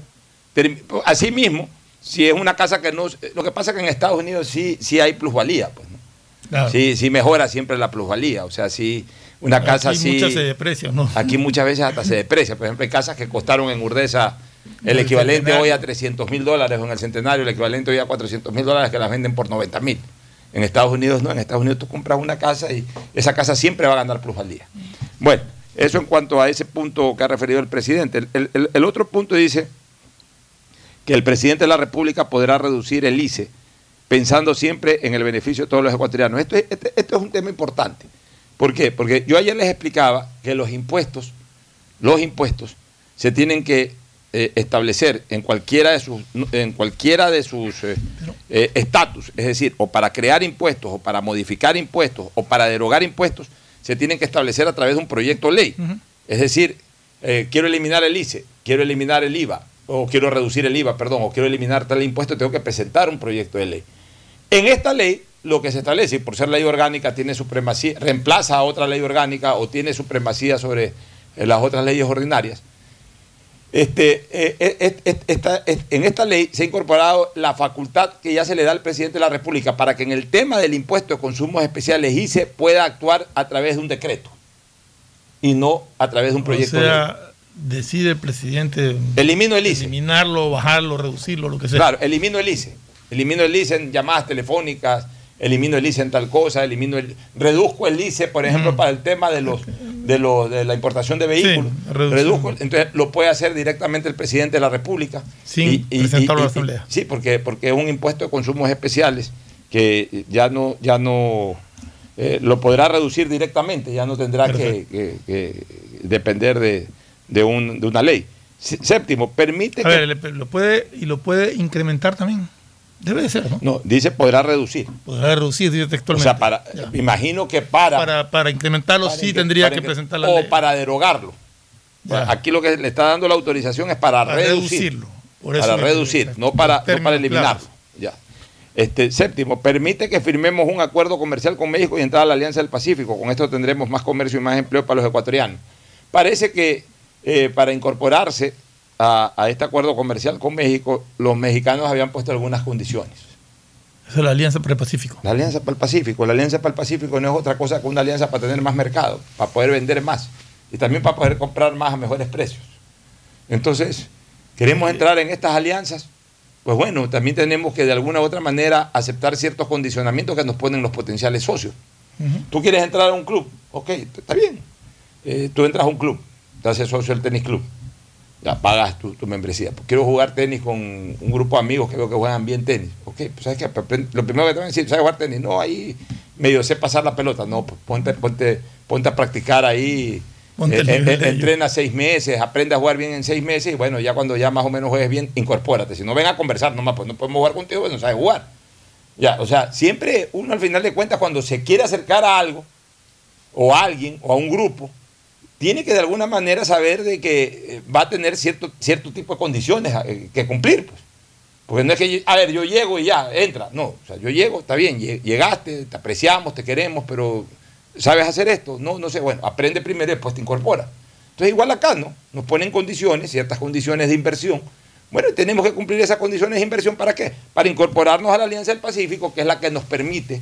Asimismo, si es una casa que no... Lo que pasa es que en Estados Unidos sí, sí hay plusvalía, pues, Sí, sí mejora siempre la plusvalía. O sea, sí, una casa aquí así... Muchas se deprecia, ¿no? Aquí muchas veces hasta se deprecia. Por ejemplo, hay casas que costaron en Urdesa el equivalente hoy a 300 mil dólares o en el centenario el equivalente hoy a 400 mil dólares que las venden por 90 mil. En Estados Unidos no, en Estados Unidos tú compras una casa y esa casa siempre va a ganar plusvalía. Bueno, eso en cuanto a ese punto que ha referido el presidente. el otro punto dice que el presidente de la República podrá reducir el ICE, pensando siempre en el beneficio de todos los ecuatorianos. Esto es, este, esto es un tema importante. ¿Por qué? Porque yo ayer les explicaba que los impuestos, los impuestos, se tienen que eh, establecer en cualquiera de sus en cualquiera de sus eh, eh, estatus, es decir, o para crear impuestos, o para modificar impuestos, o para derogar impuestos, se tienen que establecer a través de un proyecto de ley. Es decir, quiero eliminar el ICE, quiero eliminar el IVA, o quiero reducir el IVA, perdón, o quiero eliminar tal impuesto, tengo que presentar un proyecto de ley. En esta ley, lo que se establece, por ser ley orgánica, tiene supremacía, reemplaza a otra ley orgánica o tiene supremacía sobre eh, las otras leyes ordinarias. Este, eh, eh, en esta ley se ha incorporado la facultad que ya se le da al presidente de la República para que en el tema del impuesto de consumos especiales ICE pueda actuar a través de un decreto y no a través de un proyecto de ley decide el presidente elimino el ICE. eliminarlo, bajarlo, reducirlo, lo que sea. Claro, elimino el ICE. Elimino el ICE en llamadas telefónicas, elimino el ICE en tal cosa, elimino el reduzco el ICE, por ejemplo, para el tema de los de, los, de la importación de vehículos. reduzco, entonces lo puede hacer directamente el presidente de la República sin presentarlo a la Asamblea. sí, porque porque es un impuesto de consumos especiales que ya no ya no eh, lo podrá reducir directamente, ya no tendrá que depender de, de, un, de una ley. Séptimo, permite a Ver, lo puede, y lo puede incrementar también. Debe de ser, ¿no? No, dice podrá reducir. Podrá reducir, dice textualmente. O sea, para, imagino que para... Para, para incrementarlo sí tendría que presentar la o para derogarlo. aquí lo que le está dando la autorización es para, reducirlo. para reducir, no para, no para eliminarlo. Ya. Este, séptimo, permite que firmemos un acuerdo comercial con México y entrar a la Alianza del Pacífico. Con esto tendremos más comercio y más empleo para los ecuatorianos. Parece que eh, para incorporarse a, este acuerdo comercial con México, los mexicanos habían puesto algunas condiciones. Esa es la Alianza para el Pacífico. La Alianza para el Pacífico. La Alianza para el Pacífico no es otra cosa que una alianza para tener más mercado, para poder vender más y también para poder comprar más a mejores precios. Entonces, queremos entrar en estas alianzas, pues bueno, también tenemos que de alguna u otra manera aceptar ciertos condicionamientos que nos ponen los potenciales socios. Tú quieres entrar a un club, ok, está bien. Eh, tú entras a un club, te haces socio del tenis club, ya pagas tu, membresía. Pues quiero jugar tenis con un grupo de amigos que veo que juegan bien tenis. Ok, pues sabes que lo primero que te van a decir, ¿sabes jugar tenis? No, ahí medio sé pasar la pelota. No, pues ponte, ponte, ponte a practicar ahí. Eh, eh, entrena seis meses, aprende a jugar bien en seis meses y bueno, ya cuando ya más o menos juegues bien, incorpórate. Si no ven a conversar nomás, pues no podemos jugar contigo, pues no sabes jugar. Ya, o sea, siempre uno al final de cuentas cuando se quiere acercar a algo, o a alguien, o a un grupo, tiene que de alguna manera saber de que eh, va a tener cierto, cierto tipo de condiciones eh, que cumplir. Pues. Porque no es que, a ver, yo llego y ya, entra. No, o sea, yo llego, está bien, llegaste, te apreciamos, te queremos, pero ¿sabes hacer esto? No, no sé, bueno, aprende primero y después te incorpora. Entonces igual acá, ¿no? Nos ponen condiciones, ciertas condiciones de inversión. Bueno, tenemos que cumplir esas condiciones de inversión para qué? Para incorporarnos a la Alianza del Pacífico, que es la que nos permite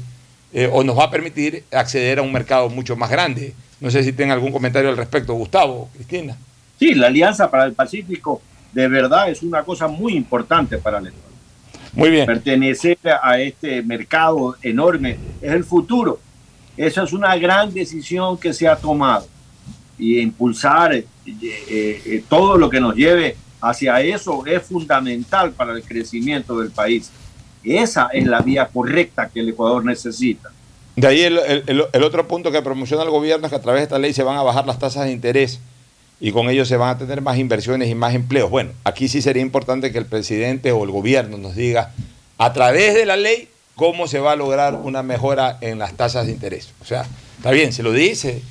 eh, o nos va a permitir acceder a un mercado mucho más grande. No sé si tienen algún comentario al respecto, Gustavo, Cristina. Sí, la Alianza para el Pacífico de verdad es una cosa muy importante para el Ecuador. Muy bien. Pertenecer a este mercado enorme es el futuro. Esa es una gran decisión que se ha tomado. Y impulsar eh, eh, eh, todo lo que nos lleve hacia eso es fundamental para el crecimiento del país. Esa es la vía correcta que el Ecuador necesita. De ahí el, el, otro punto que promociona el gobierno es que a través de esta ley se van a bajar las tasas de interés y con ello se van a tener más inversiones y más empleos. Bueno, aquí sí sería importante que el presidente o el gobierno nos diga a través de la ley cómo se va a lograr una mejora en las tasas de interés. O sea, está bien, se lo dice,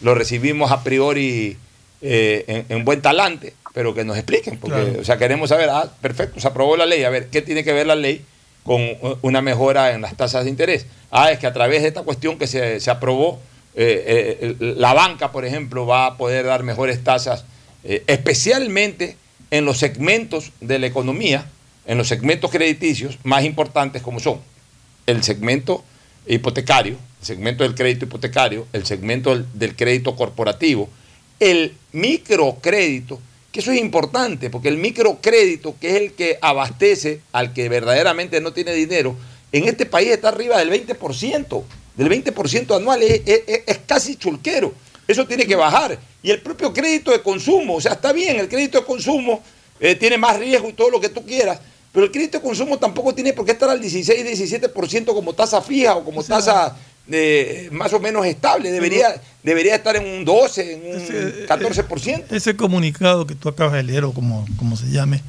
lo recibimos a priori eh, en, buen talante, pero que nos expliquen, porque, o sea, queremos saber, ah, perfecto, se aprobó la ley, a ver, ¿qué tiene que ver la ley con una mejora en las tasas de interés? Ah, es que a través de esta cuestión que se, se aprobó, eh, eh, la banca, por ejemplo, va a poder dar mejores tasas, especialmente en los segmentos de la economía, en los segmentos crediticios más importantes como son el segmento hipotecario, el segmento del crédito hipotecario, el segmento del, crédito corporativo, el microcrédito, que eso es importante, porque el microcrédito, que es el que abastece al que verdaderamente no tiene dinero, en este país está arriba del 20%, del 20% anual, es, es, casi chulquero. Eso tiene que bajar. Y el propio crédito de consumo, o sea, está bien, el crédito de consumo eh, tiene más riesgo y todo lo que tú quieras, pero el crédito de consumo tampoco tiene por qué estar al 16, 17% como tasa fija o como tasa eh, más o menos estable. Debería, debería estar en un 12, en un 14%. Eh, ese comunicado que tú acabas de leer o como, como se llame,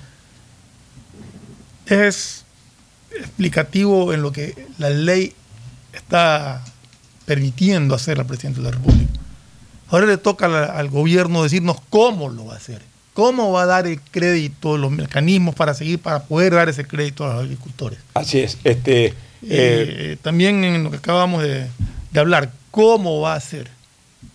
es explicativo en lo que la ley está permitiendo hacer al presidente de la República. Ahora le toca al gobierno decirnos cómo lo va a hacer cómo va a dar el crédito, los mecanismos para seguir, para poder dar ese crédito a los agricultores. Así es. Este, eh, también en lo que acabamos de, hablar, ¿cómo va a ser?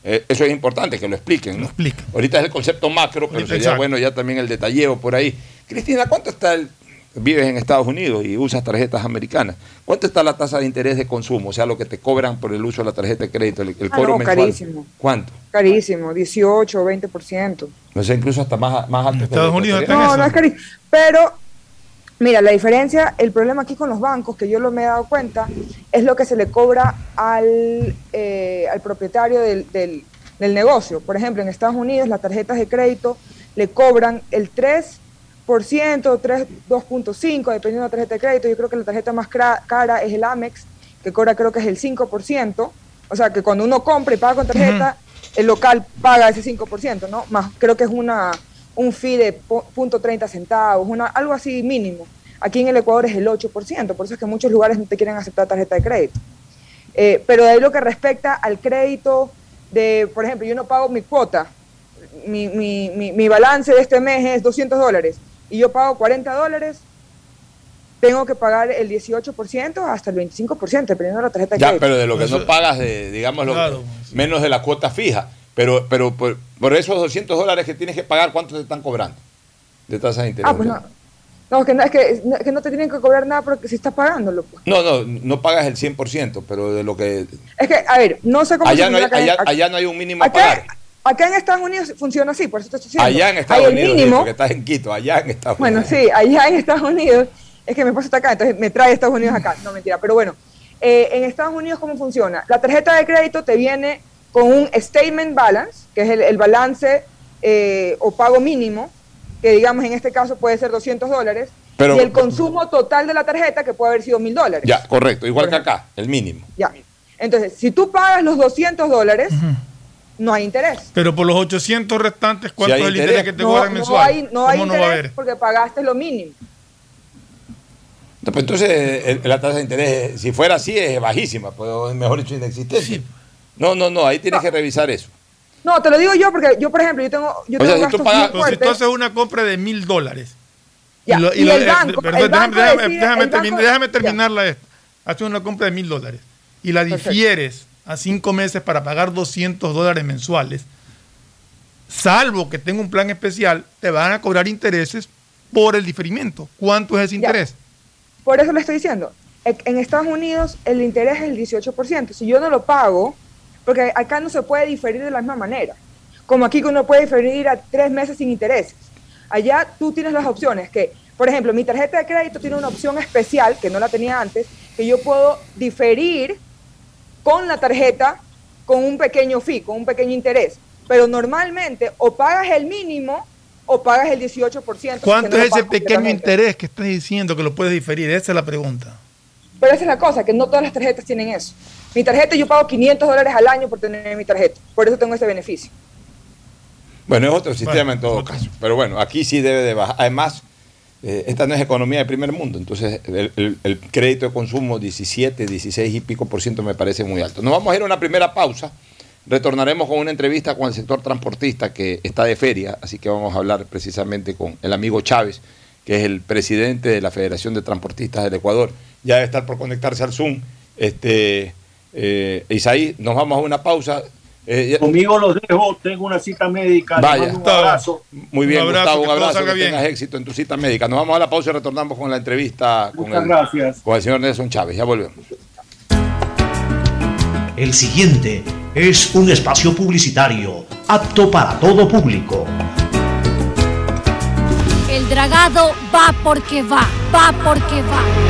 Eh, eso es importante, que lo expliquen. Lo expliquen. Ahorita es el concepto macro, pero sería bueno ya también el detalleo por ahí. Cristina, ¿cuánto está el, vives en Estados Unidos y usas tarjetas americanas, ¿cuánto está la tasa de interés de consumo? O sea, lo que te cobran por el uso de la tarjeta de crédito, el, ah, cobro mensual. Carísimo. ¿Cuánto? Carísimo, 18 o 20%. No sé, incluso hasta más, más alto. Estados Unidos No, no es carísimo. Pero, mira, la diferencia, el problema aquí con los bancos, que yo lo me he dado cuenta, es lo que se le cobra al, eh, al propietario del, del, del negocio. Por ejemplo, en Estados Unidos las tarjetas de crédito le cobran el 3 3, 2.5, dependiendo de la tarjeta de crédito. Yo creo que la tarjeta más cara es el Amex, que cobra creo que es el 5%. O sea, que cuando uno compra y paga con tarjeta, el local paga ese 5%, ¿no? Más creo que es una un fee de 0.30 centavos, una, algo así mínimo. Aquí en el Ecuador es el 8%, por eso es que muchos lugares no te quieren aceptar tarjeta de crédito. Eh, pero de ahí lo que respecta al crédito de, por ejemplo, yo no pago mi cuota, mi, mi, mi, mi balance de este mes es 200 dólares y yo pago 40 dólares, tengo que pagar el 18% hasta el 25%, dependiendo de la tarjeta de Ya, pero de lo que no pagas, de, digamos, menos de la cuota fija. Pero, pero por, esos 200 dólares que tienes que pagar, ¿cuánto te están cobrando de tasas de interés? Ah, pues no. No, que no, es que, que no te tienen que cobrar nada porque si estás pagándolo. Pues. No, no, no pagas el 100%, pero de lo que... Es que, a ver, no sé cómo... Allá, no hay, allá, no hay un mínimo a pagar. Acá en Estados Unidos funciona así, por eso te estoy diciendo. Allá en Estados Unidos, porque estás en Quito, allá en Estados Unidos. Bueno, sí, allá en Estados Unidos, es que mi esposo está acá, entonces me trae Estados Unidos acá, no mentira, pero bueno, eh, en Estados Unidos, ¿cómo funciona? La tarjeta de crédito te viene con un statement balance, que es el, balance eh, o pago mínimo, que digamos en este caso puede ser 200 dólares, y el consumo total de la tarjeta, que puede haber sido 1000 dólares. Ya, correcto, igual que acá, el mínimo. Ya. Entonces, si tú pagas los 200 dólares, no hay interés. Pero por los 800 restantes, ¿cuánto es el interés que te cobran mensual? No hay, no hay interés porque pagaste lo mínimo. Pues entonces, la tasa de interés, si fuera así, es bajísima, pues, mejor dicho, inexistente. No, no, no, ahí tienes que revisar eso. No, te lo digo yo porque yo, por ejemplo, yo tengo, yo tengo gastos si tú, si tú haces una compra de mil dólares. y, el banco, déjame, terminarla esto. Haces una compra de mil dólares y la difieres a cinco meses para pagar 200 dólares mensuales, salvo que tenga un plan especial, te van a cobrar intereses por el diferimiento. ¿Cuánto es ese interés? Por eso le estoy diciendo, en Estados Unidos el interés es el 18%. Si yo no lo pago, porque acá no se puede diferir de la misma manera, como aquí que uno puede diferir a tres meses sin intereses. Allá tú tienes las opciones que, por ejemplo, mi tarjeta de crédito tiene una opción especial que no la tenía antes, que yo puedo diferir con la tarjeta con un pequeño fee, con un pequeño interés. Pero normalmente o pagas el mínimo o pagas el 18%. ¿Cuánto es ese pequeño interés que estás diciendo que lo puedes diferir? Esa es la pregunta. Pero esa es la cosa, que no todas las tarjetas tienen eso. Mi tarjeta yo pago 500 dólares al año por tener mi tarjeta. Por eso tengo ese beneficio. Bueno, es otro sistema en todo caso. Pero bueno, aquí sí debe de bajar. Además, eh, esta no es economía de primer mundo. Entonces, el, crédito de consumo 17, 16 y pico por ciento me parece muy alto. Nos vamos a ir a una primera pausa. Retornaremos con una entrevista con el sector transportista que está de feria. Así que vamos a hablar precisamente con el amigo Chávez, que es el presidente de la Federación de Transportistas del Ecuador ya debe estar por conectarse al Zoom. Este, eh, Isaí, nos vamos a una pausa. Eh, Conmigo los dejo, tengo una cita médica. Vaya, un abrazo. Muy bien, un abrazo, Gustavo, un abrazo, que, tengas éxito en tu cita médica. Nos vamos a la pausa y retornamos con la entrevista con el, gracias. con el señor Nelson Chávez. Ya volvemos. El siguiente es un espacio publicitario apto para todo público. El dragado va porque va, va porque va.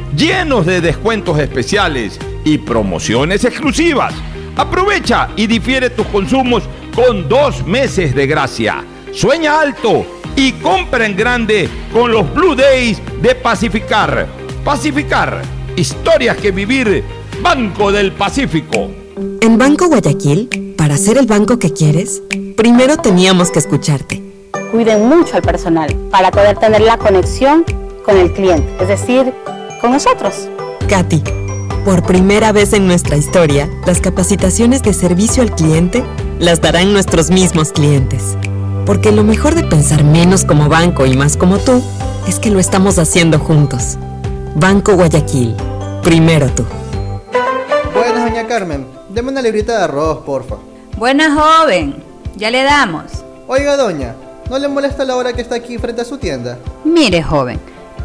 llenos de descuentos especiales y promociones exclusivas. Aprovecha y difiere tus consumos con dos meses de gracia. Sueña alto y compra en grande con los Blue Days de Pacificar. Pacificar, historias que vivir. Banco del Pacífico. En Banco Guayaquil, para ser el banco que quieres, primero teníamos que escucharte. Cuiden mucho al personal para poder tener la conexión con el cliente, es decir, con nosotros. Katy, por primera vez en nuestra historia, las capacitaciones de servicio al cliente las darán nuestros mismos clientes. Porque lo mejor de pensar menos como banco y más como tú es que lo estamos haciendo juntos. Banco Guayaquil. Primero tú. Buenas, doña Carmen. Deme una librita de arroz, porfa. Buenas, joven. Ya le damos. Oiga, doña, ¿no le molesta la hora que está aquí frente a su tienda? Mire, joven.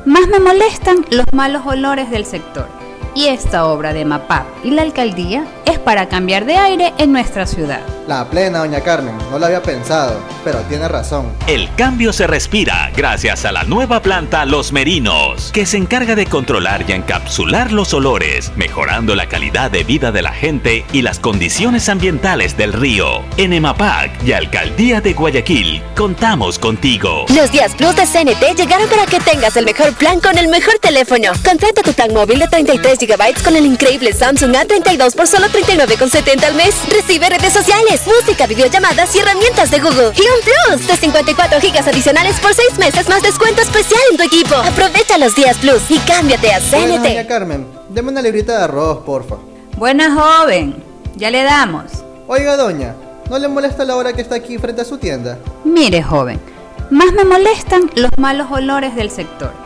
Más me molestan los malos olores del sector. Y esta obra de MAPAP y la alcaldía es para cambiar de aire en nuestra ciudad. La plena, doña Carmen, no lo había pensado, pero tiene razón. El cambio se respira gracias a la nueva planta Los Merinos, que se encarga de controlar y encapsular los olores, mejorando la calidad de vida de la gente y las condiciones ambientales del río. En EMAPAC y Alcaldía de Guayaquil, contamos contigo. Los días Plus de CNT llegaron para que tengas el mejor plan con el mejor teléfono. Contrata tu plan móvil de 33 GB con el increíble Samsung A32 por solo 39,70 al mes. Recibe redes sociales música, videollamadas y herramientas de Google. Y un Plus de 54 gigas adicionales por 6 meses más descuento especial en tu equipo. Aprovecha los días Plus y cámbiate a CNT. doña Carmen, deme una librita de arroz, porfa. Buena joven, ya le damos. Oiga, doña, ¿no le molesta la hora que está aquí frente a su tienda? Mire, joven, más me molestan los malos olores del sector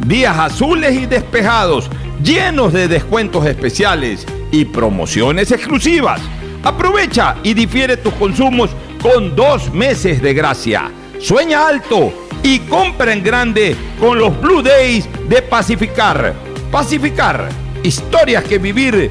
días azules y despejados llenos de descuentos especiales y promociones exclusivas. Aprovecha y difiere tus consumos con dos meses de gracia. Sueña alto y compra en grande con los Blue Days de Pacificar. Pacificar, historias que vivir.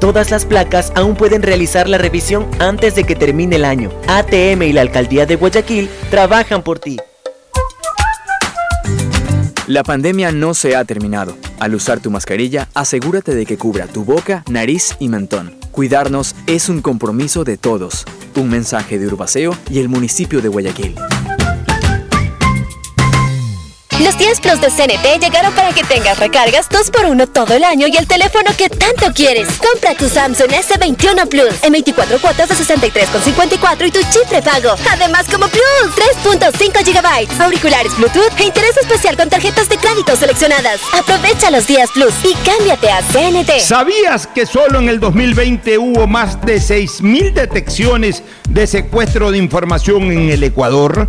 Todas las placas aún pueden realizar la revisión antes de que termine el año. ATM y la Alcaldía de Guayaquil trabajan por ti. La pandemia no se ha terminado. Al usar tu mascarilla, asegúrate de que cubra tu boca, nariz y mentón. Cuidarnos es un compromiso de todos. Un mensaje de Urbaceo y el municipio de Guayaquil. Los 10 Plus de CNT llegaron para que tengas recargas 2 por 1 todo el año y el teléfono que tanto quieres. Compra tu Samsung S21 Plus en 24 cuotas de 63,54 y tu chip prepago. Además, como Plus, 3.5 GB, auriculares Bluetooth e interés especial con tarjetas de crédito seleccionadas. Aprovecha los días Plus y cámbiate a CNT. ¿Sabías que solo en el 2020 hubo más de 6.000 detecciones de secuestro de información en el Ecuador?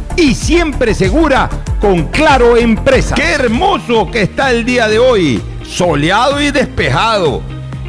y siempre segura con Claro Empresa. Qué hermoso que está el día de hoy, soleado y despejado.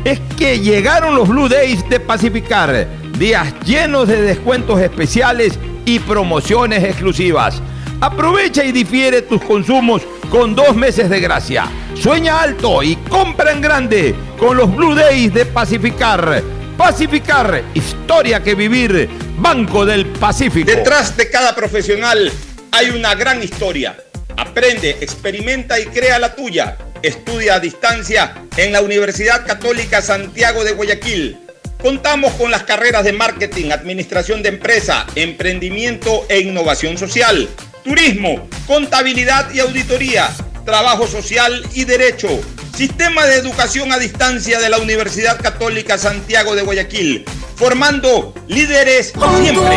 Es que llegaron los Blue Days de Pacificar, días llenos de descuentos especiales y promociones exclusivas. Aprovecha y difiere tus consumos con dos meses de gracia. Sueña alto y compra en grande con los Blue Days de Pacificar. Pacificar, historia que vivir. Banco del Pacífico. Detrás de cada profesional hay una gran historia. Aprende, experimenta y crea la tuya. Estudia a distancia en la Universidad Católica Santiago de Guayaquil. Contamos con las carreras de marketing, administración de empresa, emprendimiento e innovación social, turismo, contabilidad y auditoría, trabajo social y derecho. Sistema de Educación a Distancia de la Universidad Católica Santiago de Guayaquil, formando líderes siempre.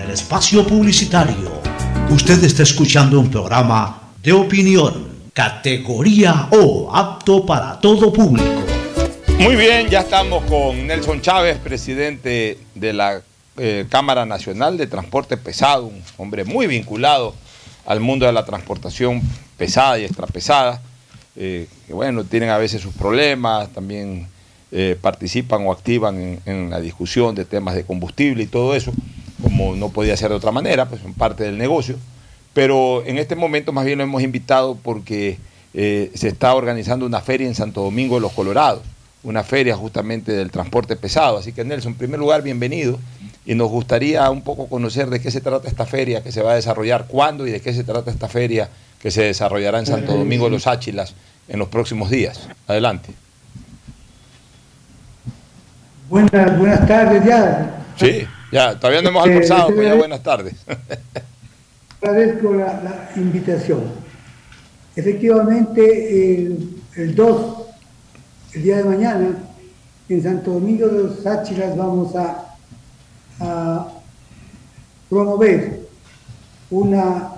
espacio publicitario. Usted está escuchando un programa de opinión, categoría O, apto para todo público. Muy bien, ya estamos con Nelson Chávez, presidente de la eh, Cámara Nacional de Transporte Pesado, un hombre muy vinculado al mundo de la transportación pesada y extrapesada, eh, que bueno, tienen a veces sus problemas, también eh, participan o activan en, en, la discusión de temas de combustible y todo eso, como no podía ser de otra manera, pues son parte del negocio. pero en este momento más bien lo hemos invitado porque eh, se está organizando una feria en Santo Domingo de los Colorados, una feria justamente del transporte pesado. Así que Nelson, en primer lugar, bienvenido y nos gustaría un poco conocer de qué se trata esta feria que se va a desarrollar, cuándo y de qué se trata esta feria que se desarrollará en Santo Domingo de los Áchilas en los próximos días. Adelante. Buenas, buenas tardes ya. Sí, ya, todavía no hemos Este, almorzado, pero ya buenas tardes. Agradezco la, la invitación. Efectivamente, el, el 2, el día de mañana, en Santo Domingo de los Áchilas vamos a, a promover una,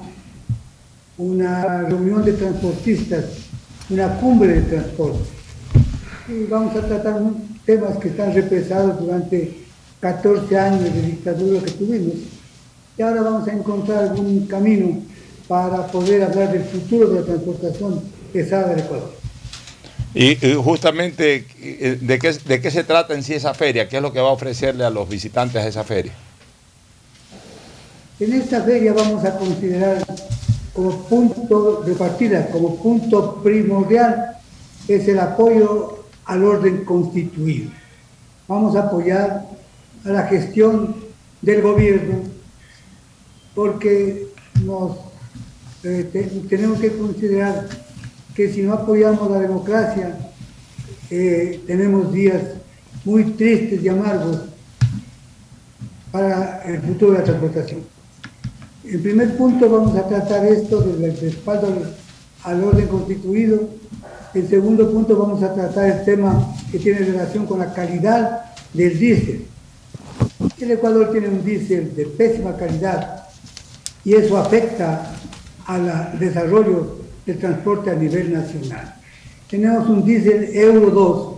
una reunión de transportistas, una cumbre de transporte. Y vamos a tratar temas que están represados durante 14 años de dictadura que tuvimos. Y ahora vamos a encontrar algún camino para poder hablar del futuro de la transportación pesada del Ecuador. Y, y justamente, eh, ¿de qué, ¿de qué se trata en sí esa feria? ¿Qué es lo que va a ofrecerle a los visitantes a esa feria? En esta feria vamos a considerar como punto de partida, como punto primordial, es el apoyo al orden constituido. Vamos a apoyar a la gestión del gobierno porque nos eh, te- tenemos que considerar que si no apoyamos la democracia, eh, tenemos días muy tristes y amargos para el futuro de la transportación. En primer punto vamos a tratar esto del respaldo al, al orden constituido. En segundo punto vamos a tratar el tema que tiene relación con la calidad del diésel. El Ecuador tiene un diésel de pésima calidad y eso afecta al desarrollo del transporte a nivel nacional. Tenemos un diésel Euro 2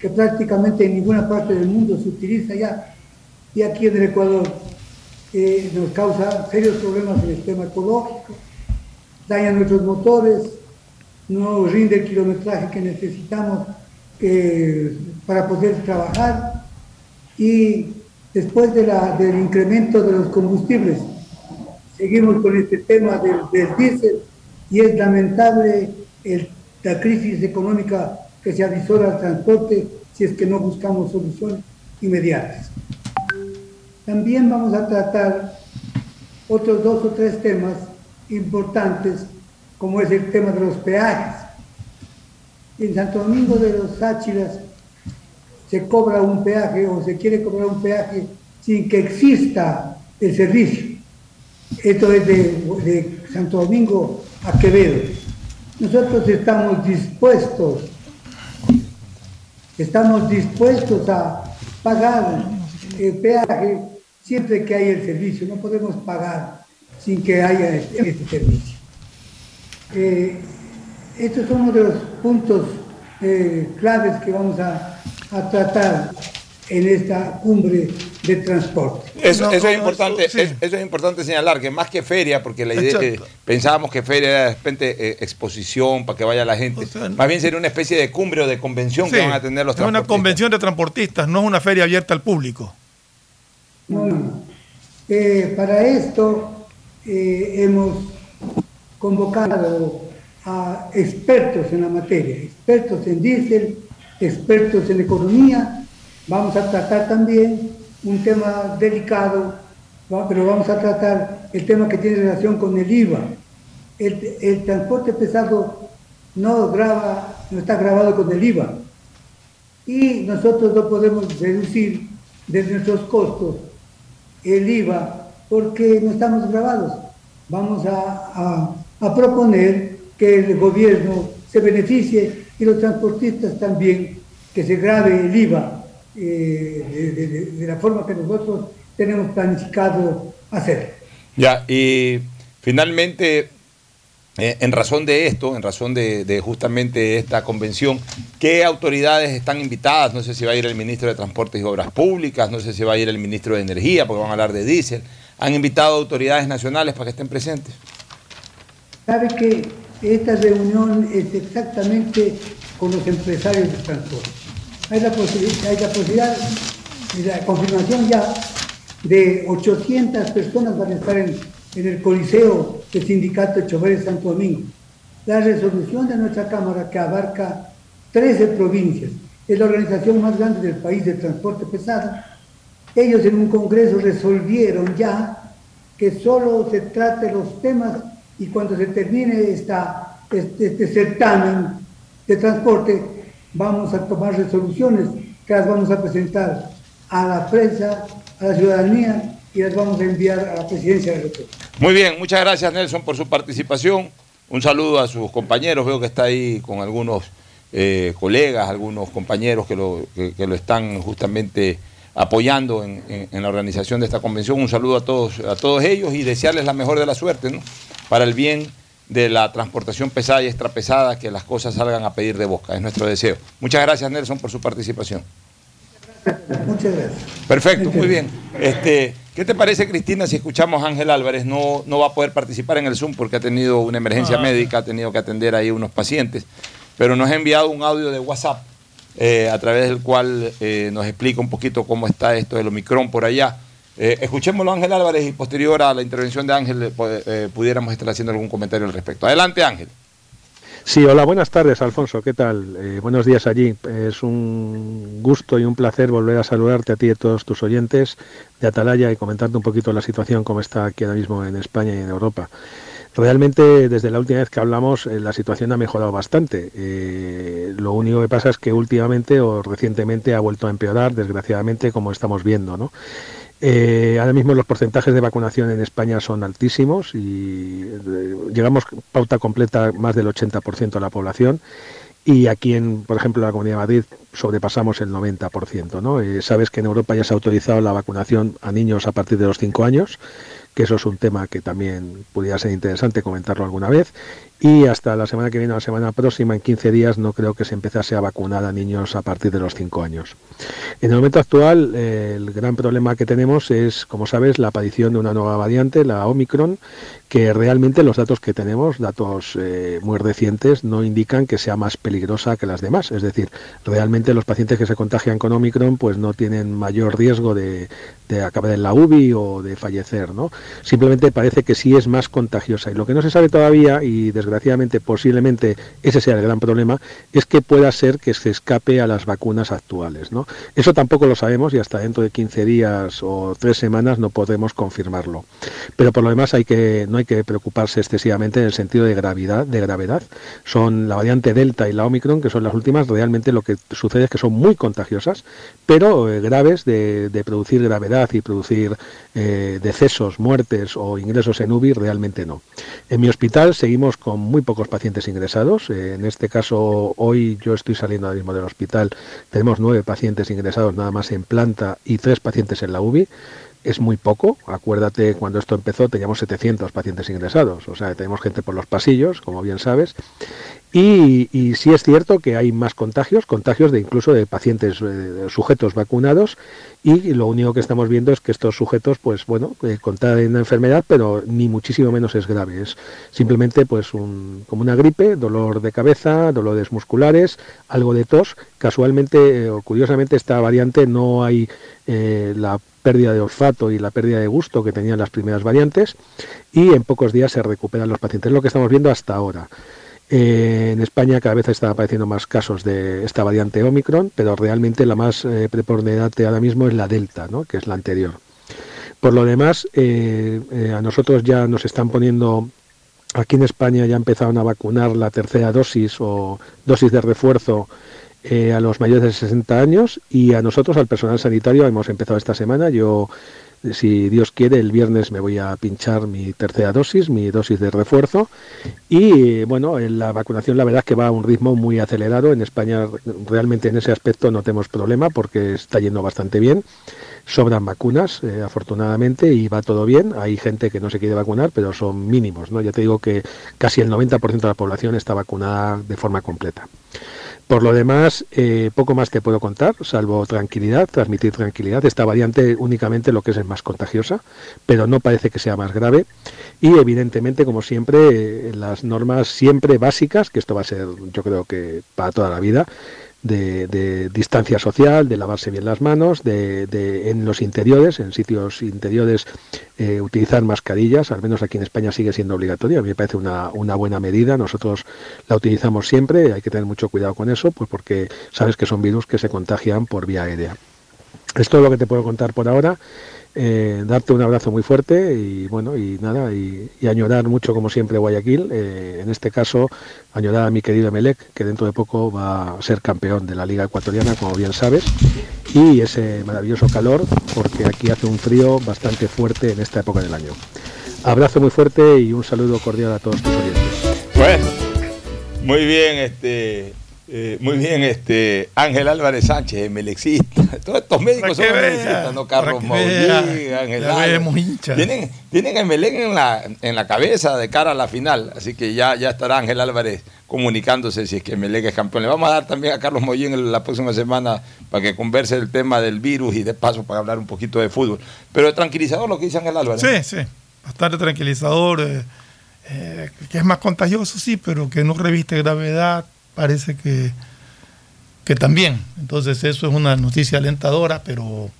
que prácticamente en ninguna parte del mundo se utiliza ya y aquí en el Ecuador eh, nos causa serios problemas en el sistema ecológico, daña nuestros motores, no rinde el kilometraje que necesitamos eh, para poder trabajar y después de la- del incremento de los combustibles, seguimos con este tema del, del diésel y es lamentable el- la crisis económica que se avisora al transporte si es que no buscamos soluciones inmediatas. También vamos a tratar otros dos o tres temas importantes, como es el tema de los peajes. En Santo Domingo de los Áchilas se cobra un peaje o se quiere cobrar un peaje sin que exista el servicio. Esto es de, Santo Domingo a Quevedo. Nosotros estamos dispuestos, estamos dispuestos a pagar el peaje siempre que haya el servicio. No podemos pagar sin que haya este servicio. Eh, estos son uno de los puntos eh, claves que vamos a, a tratar en esta cumbre de transporte. Eso, eso es importante, es- eso es importante señalar, que más que feria, porque la idea, eh, pensábamos que feria era de repente eh, exposición para que vaya la gente, más bien sería una especie de cumbre o de convención Sí, que van a tener los es una transportistas. convención de transportistas, no es una feria abierta al público. No, no, no. Eh, para esto eh, hemos convocado a expertos en la materia, expertos en diésel, expertos en economía. Vamos a tratar también un tema delicado, pero vamos a tratar el tema que tiene relación con el IVA. El, el transporte pesado no, no está grabado con el IVA y nosotros no podemos reducir de nuestros costos el IVA porque no estamos grabados. Vamos a- a proponer que el gobierno se beneficie y los transportistas también, que se grabe el IVA eh, de, de- de- de la forma que nosotros tenemos planificado hacer. Ya, y finalmente, eh, en razón de esto, en razón de, de justamente esta convención, ¿qué autoridades están invitadas? No sé si va a ir el ministro de Transportes y Obras Públicas, no sé si va a ir el ministro de Energía, porque van a hablar de diésel. ¿Han invitado autoridades nacionales para que estén presentes? Sabe que esta reunión es exactamente con los empresarios de transporte. Hay la, posibilidad, la confirmación ya, de 800 personas van a estar en, en el Coliseo del Sindicato de Choferes Santo Domingo. La resolución de nuestra Cámara que abarca 13 provincias, es la organización más grande del país de transporte pesado. Ellos en un congreso resolvieron ya que solo se trate los temas y cuando se termine esta, este, este certamen de transporte vamos a tomar resoluciones que las vamos a presentar a la prensa, a la ciudadanía y las vamos a enviar a la presidencia de la República. Muy bien, muchas gracias Nelson por su participación. Un saludo a sus compañeros, veo que está ahí con algunos eh, colegas, algunos compañeros que lo, que, lo están justamente apoyando en, en, la organización de esta convención. Un saludo a todos, a todos ellos y desearles la mejor de la suerte, ¿no? Para el bien de la transportación pesada y extrapesada, que las cosas salgan a pedir de boca. Es nuestro deseo. Muchas gracias, Nelson, por su participación. Muchas gracias. Perfecto, muy bien. Este, ¿Qué te parece, Cristina, si escuchamos a Ángel Álvarez? No, no va a poder participar en el Zoom porque ha tenido una emergencia ah. médica, ha tenido que atender ahí unos pacientes, pero nos ha enviado un audio de WhatsApp eh, a través del cual eh, nos explica un poquito cómo está esto del Omicron por allá. Eh, escuchémoslo, Ángel Álvarez, y posterior a la intervención de Ángel pudiéramos estar haciendo algún comentario al respecto. Adelante, Ángel. Sí, hola, buenas tardes, Alfonso. ¿Qué tal? Eh, buenos días allí. Es un gusto y un placer volver a saludarte a ti y a todos tus oyentes de Atalaya y comentarte un poquito la situación como está aquí ahora mismo en España y en Europa. Realmente, desde la última vez que hablamos, eh, la situación ha mejorado bastante. Eh, lo único que pasa es que últimamente o recientemente ha vuelto a empeorar, desgraciadamente, como estamos viendo, ¿no? Eh, ahora mismo los porcentajes de vacunación en España son altísimos y llegamos pauta completa más del 80% de la población y aquí en, por ejemplo, la Comunidad de Madrid sobrepasamos el 90%. ¿no? Sabes que en Europa ya se ha autorizado la vacunación a niños a partir de los 5 años, que eso es un tema que también pudiera ser interesante comentarlo alguna vez y hasta la semana que viene o la semana próxima, en 15 días, no creo que se empezase a vacunar a niños a partir de los 5 años. En el momento actual, eh, el gran problema que tenemos es, como sabes, la aparición de una nueva variante, la Omicron, que realmente los datos que tenemos, datos eh, muy recientes, no indican que sea más peligrosa que las demás. Es decir, realmente los pacientes que se contagian con Omicron pues no tienen mayor riesgo de, de acabar en la UBI o de fallecer. ¿no? Simplemente parece que sí es más contagiosa. Y lo que no se sabe todavía, y desde desgraciadamente posiblemente ese sea el gran problema, es que pueda ser que se escape a las vacunas actuales. ¿no? Eso tampoco lo sabemos y hasta dentro de 15 días o tres semanas no podemos confirmarlo. Pero por lo demás no hay que preocuparse excesivamente en el sentido de gravedad, de gravedad. Son la variante Delta y la Omicron, que son las últimas, realmente lo que sucede es que son muy contagiosas, pero eh, graves de, producir gravedad y producir eh, decesos, muertes o ingresos en UBI, realmente no. En mi hospital seguimos con muy pocos pacientes ingresados. Eh, en este caso, hoy yo estoy saliendo ahora mismo del hospital. Tenemos nueve pacientes ingresados nada más en planta y tres pacientes en la UBI. Es muy poco. Acuérdate, cuando esto empezó teníamos 700 pacientes ingresados. O sea, tenemos gente por los pasillos, como bien sabes. Y, sí es cierto que hay más contagios, contagios de incluso de pacientes eh, sujetos vacunados y lo único que estamos viendo es que estos sujetos, pues bueno, eh, contraen la enfermedad, pero ni muchísimo menos es grave, es simplemente pues como una gripe, dolor de cabeza, dolores musculares, algo de tos. Casualmente eh, o curiosamente esta variante no hay la pérdida de olfato y la pérdida de gusto que tenían las primeras variantes y en pocos días se recuperan los pacientes. Es lo que estamos viendo hasta ahora. Eh, en España cada vez están apareciendo más casos de esta variante Omicron, pero realmente la más eh, preponderante ahora mismo es la Delta, ¿no? que es la anterior. Por lo demás, eh, a nosotros ya nos están poniendo, aquí en España ya empezaron a vacunar la tercera dosis o dosis de refuerzo a los mayores de 60 años y a nosotros, al personal sanitario, hemos empezado esta semana. Yo si Dios quiere, el viernes me voy a pinchar mi tercera dosis, mi dosis de refuerzo. Y bueno, en la vacunación la verdad es que va a un ritmo muy acelerado. En España realmente en ese aspecto no tenemos problema porque está yendo bastante bien. Sobran vacunas, eh, afortunadamente, y va todo bien. Hay gente que no se quiere vacunar, pero son mínimos. ¿no? Ya te digo que casi el 90% de la población está vacunada de forma completa. Por lo demás, eh, poco más te puedo contar, salvo tranquilidad, transmitir tranquilidad. Esta variante únicamente lo que es más contagiosa, pero no parece que sea más grave. Y evidentemente, como siempre, eh, las normas siempre básicas, que esto va a ser, yo creo que para toda la vida, de, distancia social, de lavarse bien las manos, de, en los interiores, en sitios interiores, eh, utilizar mascarillas, al menos aquí en España sigue siendo obligatoria, a mí me parece una, una buena medida, nosotros la utilizamos siempre, hay que tener mucho cuidado con eso, pues porque sabes que son virus que se contagian por vía aérea. Esto es lo que te puedo contar por ahora. Eh, darte un abrazo muy fuerte y bueno, y nada, y, añorar mucho como siempre Guayaquil, eh, en este caso añorar a mi querido Emelec, que dentro de poco va a ser campeón de la Liga Ecuatoriana, como bien sabes, y ese maravilloso calor, porque aquí hace un frío bastante fuerte en esta época del año. Abrazo muy fuerte y un saludo cordial a todos tus oyentes. Bueno, muy bien, este eh, muy bien, este Ángel Álvarez Sánchez, melexista. Todos estos médicos son melexistas, ¿no? Carlos Maulí, Ángel Álvarez. Tienen, tienen a Melec en la, en la cabeza de cara a la final. Así que ya, ya estará Ángel Álvarez comunicándose si es que Melec es campeón. Le vamos a dar también a Carlos Mollín la próxima semana para que converse el tema del virus y de paso para hablar un poquito de fútbol. Pero tranquilizador lo que dice Ángel Álvarez. Sí, sí. Bastante tranquilizador. Eh, eh, que es más contagioso, sí, pero que no reviste gravedad parece que, que también. Entonces eso es una noticia alentadora, pero,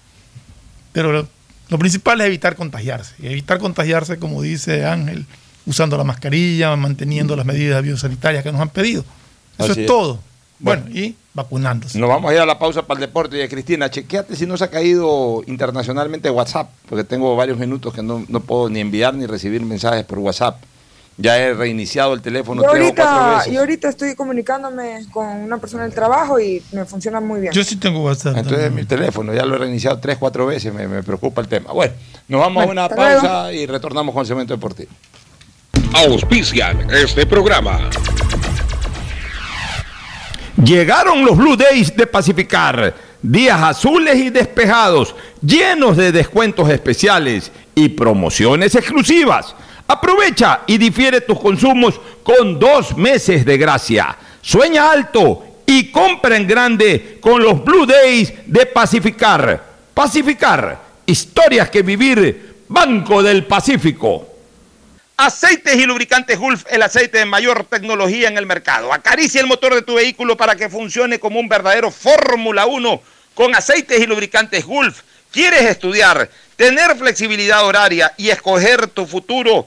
pero lo, principal es evitar contagiarse. Y evitar contagiarse, como dice Ángel, usando la mascarilla, manteniendo las medidas biosanitarias que nos han pedido. Eso es, todo. Bueno, y vacunándose. Nos vamos a ir a la pausa para el deporte. Y Cristina, chequeate si no se ha caído internacionalmente WhatsApp, porque tengo varios minutos que no, no puedo ni enviar ni recibir mensajes por WhatsApp. Ya he reiniciado el teléfono y ahorita, Y ahorita estoy comunicándome con una persona del trabajo y me funciona muy bien. Yo sí tengo WhatsApp. Entonces mi teléfono ya lo he reiniciado tres, cuatro veces, me, preocupa el tema. Bueno, nos vamos a una pausa y retornamos con el segmento deportivo. Auspician este programa. Llegaron los Blue Days de Pacificar. Días azules y despejados, llenos de descuentos especiales y promociones exclusivas. Aprovecha y difiere tus consumos con dos meses de gracia. Sueña alto y compra en grande con los Blue Days de Pacificar. Pacificar, historias que vivir, Banco del Pacífico. Aceites y lubricantes Gulf, el aceite de mayor tecnología en el mercado. Acaricia el motor de tu vehículo para que funcione como un verdadero Fórmula 1 con aceites y lubricantes Gulf. ¿Quieres estudiar, tener flexibilidad horaria y escoger tu futuro?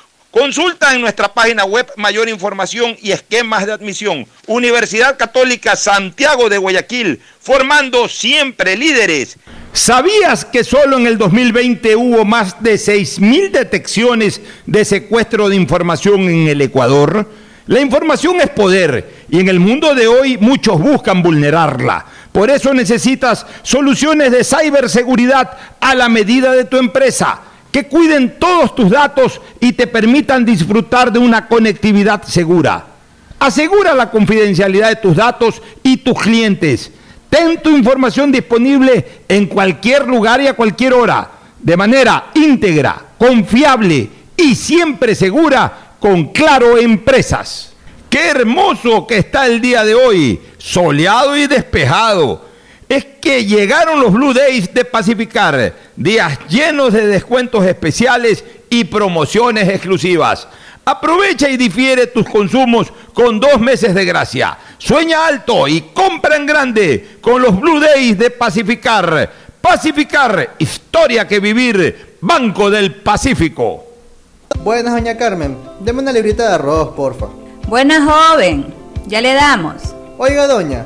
Consulta en nuestra página web mayor información y esquemas de admisión. Universidad Católica Santiago de Guayaquil, formando siempre líderes. ¿Sabías que solo en el 2020 hubo más de 6.000 detecciones de secuestro de información en el Ecuador? La información es poder y en el mundo de hoy muchos buscan vulnerarla. Por eso necesitas soluciones de ciberseguridad a la medida de tu empresa que cuiden todos tus datos y te permitan disfrutar de una conectividad segura. Asegura la confidencialidad de tus datos y tus clientes. Ten tu información disponible en cualquier lugar y a cualquier hora, de manera íntegra, confiable y siempre segura con Claro Empresas. Qué hermoso que está el día de hoy, soleado y despejado es que llegaron los Blue Days de Pacificar, días llenos de descuentos especiales y promociones exclusivas. Aprovecha y difiere tus consumos con dos meses de gracia. Sueña alto y compra en grande con los Blue Days de Pacificar. Pacificar, historia que vivir, Banco del Pacífico. Buenas, doña Carmen. Deme una librita de arroz, porfa. Buenas, joven. Ya le damos. Oiga, doña,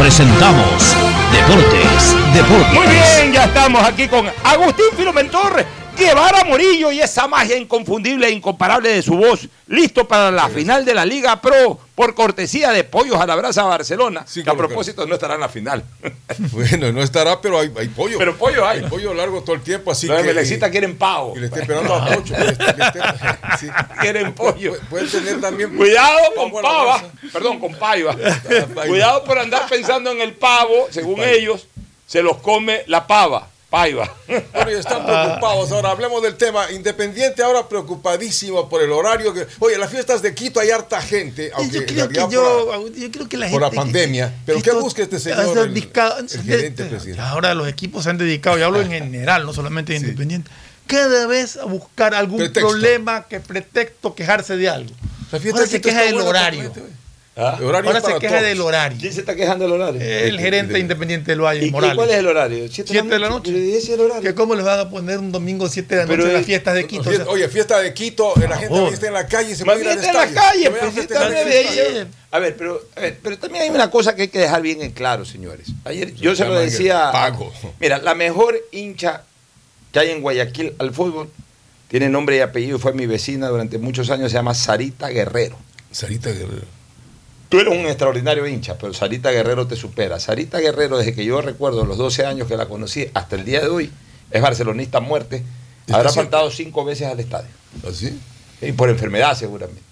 presentamos Deportes, Deportes. Muy bien, ya estamos aquí con Agustín Filomentor, Guevara Morillo y esa magia inconfundible e incomparable de su voz, listo para la final de la Liga Pro por cortesía de Pollos a la Brasa Barcelona, que a propósito no estará en la final. Bueno, no estará, pero hay, hay pollo. Pero pollo hay. Hay pollo largo todo el tiempo, así Los que... Melecita quieren pavo. Y le está esperando a Pocho. sí. Quieren pollo. Pueden tener también... Cuidado con pava, perdón, con paiva. Cuidado por andar pensando en el pavo, según ellos, se los come la pava, paiva. Bueno, y están preocupados. Ahora hablemos del tema. Independiente ahora preocupadísimo por el horario. Que, oye, las fiestas de Quito hay harta gente. Aunque Yo creo que yo, por la- yo creo que la por gente. la pandemia. Pero ¿qué busca este señor? el- dedicado- el gerente, presidente. Ahora los equipos se han dedicado, y hablo en general, no solamente en Independiente, cada vez a buscar algún Pretexto. problema que pretexto quejarse de algo. La fiesta Ahora de se queja del horario. Horario Ahora se queja todos. del horario. ¿Quién se está quejando del horario? El gerente independiente del Valle, ¿Y, y Morales. cuál es el horario? ¿Siete, Siete de la noche. ¿Y ese es el horario? ¿Que ¿Cómo les van a poner un domingo 7 de la noche en las fiestas de Quito? Fiesta- oye, fiesta de Quito, la gente favor. está en la calle y se Más puede ir al en la calle, a también de. A ver, pero, a ver, pero también hay una cosa que hay que dejar bien en claro, señores. Ayer yo se lo decía. pago. Mira, la mejor hincha que hay en Guayaquil al fútbol tiene nombre y apellido, fue mi vecina durante muchos años, se llama Sarita Guerrero. Sarita Guerrero. Tú eres un extraordinario hincha, pero Sarita Guerrero te supera. Sarita Guerrero, desde que yo recuerdo los 12 años que la conocí hasta el día de hoy, es barcelonista a muerte. ¿Está Habrá faltado cinco veces al estadio. ¿Así? Y por enfermedad seguramente.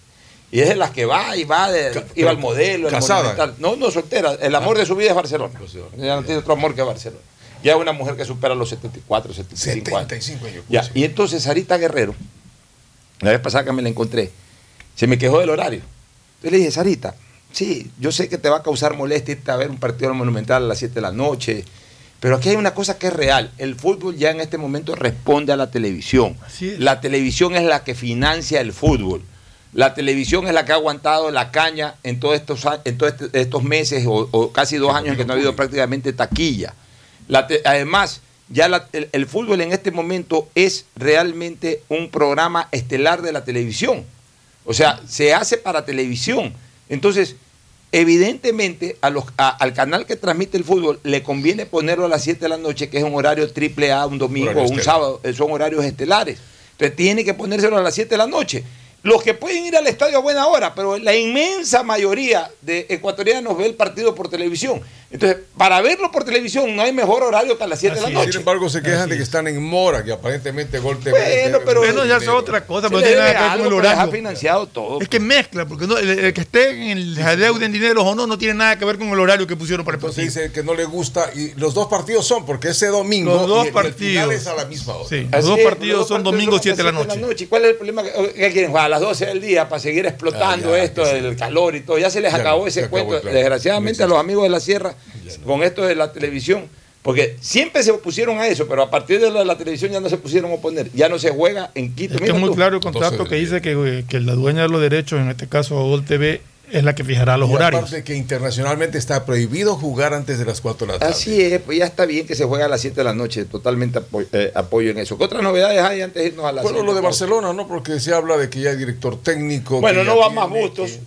Y es de las que va y va, de, iba al modelo, casada. No, no, soltera. El amor Ah. de su vida es Barcelona. Ya no tiene otro amor que Barcelona. Ya es una mujer que supera los 74, 75 años. 75 años. Ya, y entonces Sarita Guerrero, la vez pasada que me la encontré, se me quejó del horario. Entonces le dije, Sarita, sí, yo sé que te va a causar molestia irte a ver un partido monumental a las 7 de la noche, pero aquí hay una cosa que es real. El fútbol ya en este momento responde a la televisión. Así es. La televisión es la que financia el fútbol. La televisión es la que ha aguantado la caña en todos estos, en todos estos meses o, o casi dos años en que no ha habido prácticamente taquilla. La te- además, ya la- el, el fútbol en este momento es realmente un programa estelar de la televisión. O sea, se hace para televisión. Entonces, evidentemente a los, a- al canal que transmite el fútbol le conviene ponerlo a las 7 de la noche, que es un horario triple A, un domingo o un estelar. sábado, eh, son horarios estelares. Entonces tiene que ponérselo a las 7 de la noche. Los que pueden ir al estadio a buena hora, pero la inmensa mayoría de ecuatorianos ve el partido por televisión. Entonces, para verlo por televisión no hay mejor horario que a las 7 de la Sin noche. embargo, se quejan de que están en Mora, que aparentemente Gol TV. Bueno, pero- Bueno, ya es otra cosa, pero no tiene nada que ver con el deja horario. financiado todo. Es que mezcla, porque no- el, el que esté en el jadeo de dinero o no, no tiene nada que ver con el horario que pusieron para el partido. dice que no le gusta. Y los dos partidos son, porque ese domingo. Los dos y el- partidos. El a la misma hora. Sí, los dos partidos son domingo partidos 7 de la noche. ¿Y cuál es el problema? ¿Qué quieren jugar a las 12 del día para seguir explotando Ah, ya, esto, el calor y todo? Ya se les acabó se ese cuento. Desgraciadamente a los amigos de la sierra, con esto de la televisión, porque siempre se opusieron a eso, pero a partir de lo de la televisión ya no se pusieron a oponer. Ya no se juega en Quito. Es que Mira es muy tú. claro el contrato Entonces, que dice que, que la dueña de los derechos, en este caso Gol TV, es la que fijará los Y horarios. Aparte que internacionalmente está prohibido jugar antes de las 4 de la tarde. Así es, pues ya está bien que se juegue a las 7 de la noche, totalmente apo- eh, apoyo en eso. ¿Qué otras novedades hay antes de irnos a la Bueno, lo de Barcelona, ¿no? Porque se habla de que ya hay director técnico. Bueno, no va más Bustos.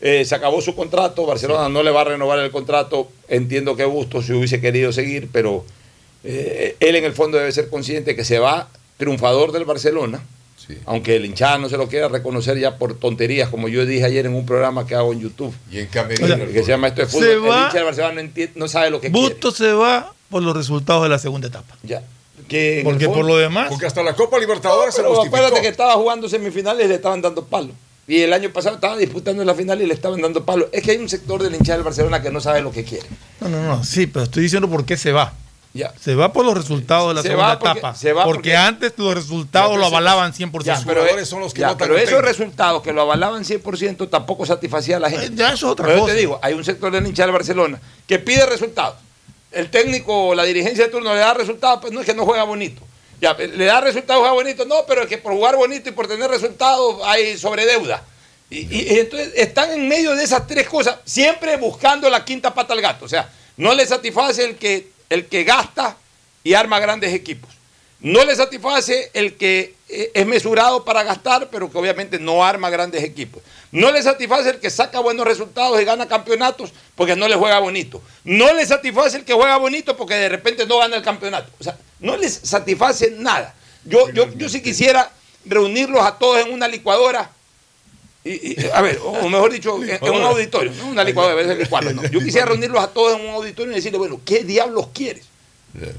Eh, se acabó su contrato, Barcelona no le va a renovar el contrato. Entiendo que Bustos se hubiese querido seguir, pero eh, él en el fondo debe ser consciente que se va triunfador del Barcelona. Aunque el hinchada no se lo quiera reconocer ya por tonterías, como yo dije ayer en un programa que hago en YouTube. Y en que se llama Esto es Se Fútbol. El va- hincha del Barcelona no, entiende- no sabe lo que quiere. Busto se va por los resultados de la segunda etapa. Ya. Que Porque el por fondo- lo demás. Porque hasta la Copa Libertadores se Pero justificó. acuérdate que estaba jugando semifinales y le estaban dando palo. Y el año pasado estaba disputando la final y le estaban dando palo. Es que hay un sector del hinchada del Barcelona que no sabe lo que quiere. No, no, no, sí, pero estoy diciendo por qué se va. Ya. Se va por los resultados de la Se segunda porque- etapa. se va porque, porque- antes los resultados lo avalaban 100%. Ya, pero, ya, pero esos resultados que lo avalaban 100% tampoco satisfacía a la gente. Eh, ya eso es otra Pero yo cosa. te digo, hay un sector del hinchada del Barcelona que pide resultados. El técnico o la dirigencia de turno le da resultados, pues no es que no juega bonito. Ya, le da resultados, juega bonito. No, pero es que por jugar bonito y por tener resultados hay sobredeuda. Y entonces están en medio de esas tres cosas, siempre buscando la quinta pata al gato. O sea, no le satisface el que, el que gasta y arma grandes equipos. No le satisface el que eh, es mesurado para gastar, pero que obviamente no arma grandes equipos. No le satisface el que saca buenos resultados y gana campeonatos porque no le juega bonito. No le satisface el que juega bonito porque de repente no gana el campeonato. O sea, no les satisface nada. Yo, yo, yo sí quisiera reunirlos a todos en una licuadora. Y, y, a ver, o mejor dicho, en, en un auditorio, no una licuadora, a veces licuarla, no. Yo quisiera reunirlos a todos en un auditorio y decirles, bueno, ¿qué diablos quieres?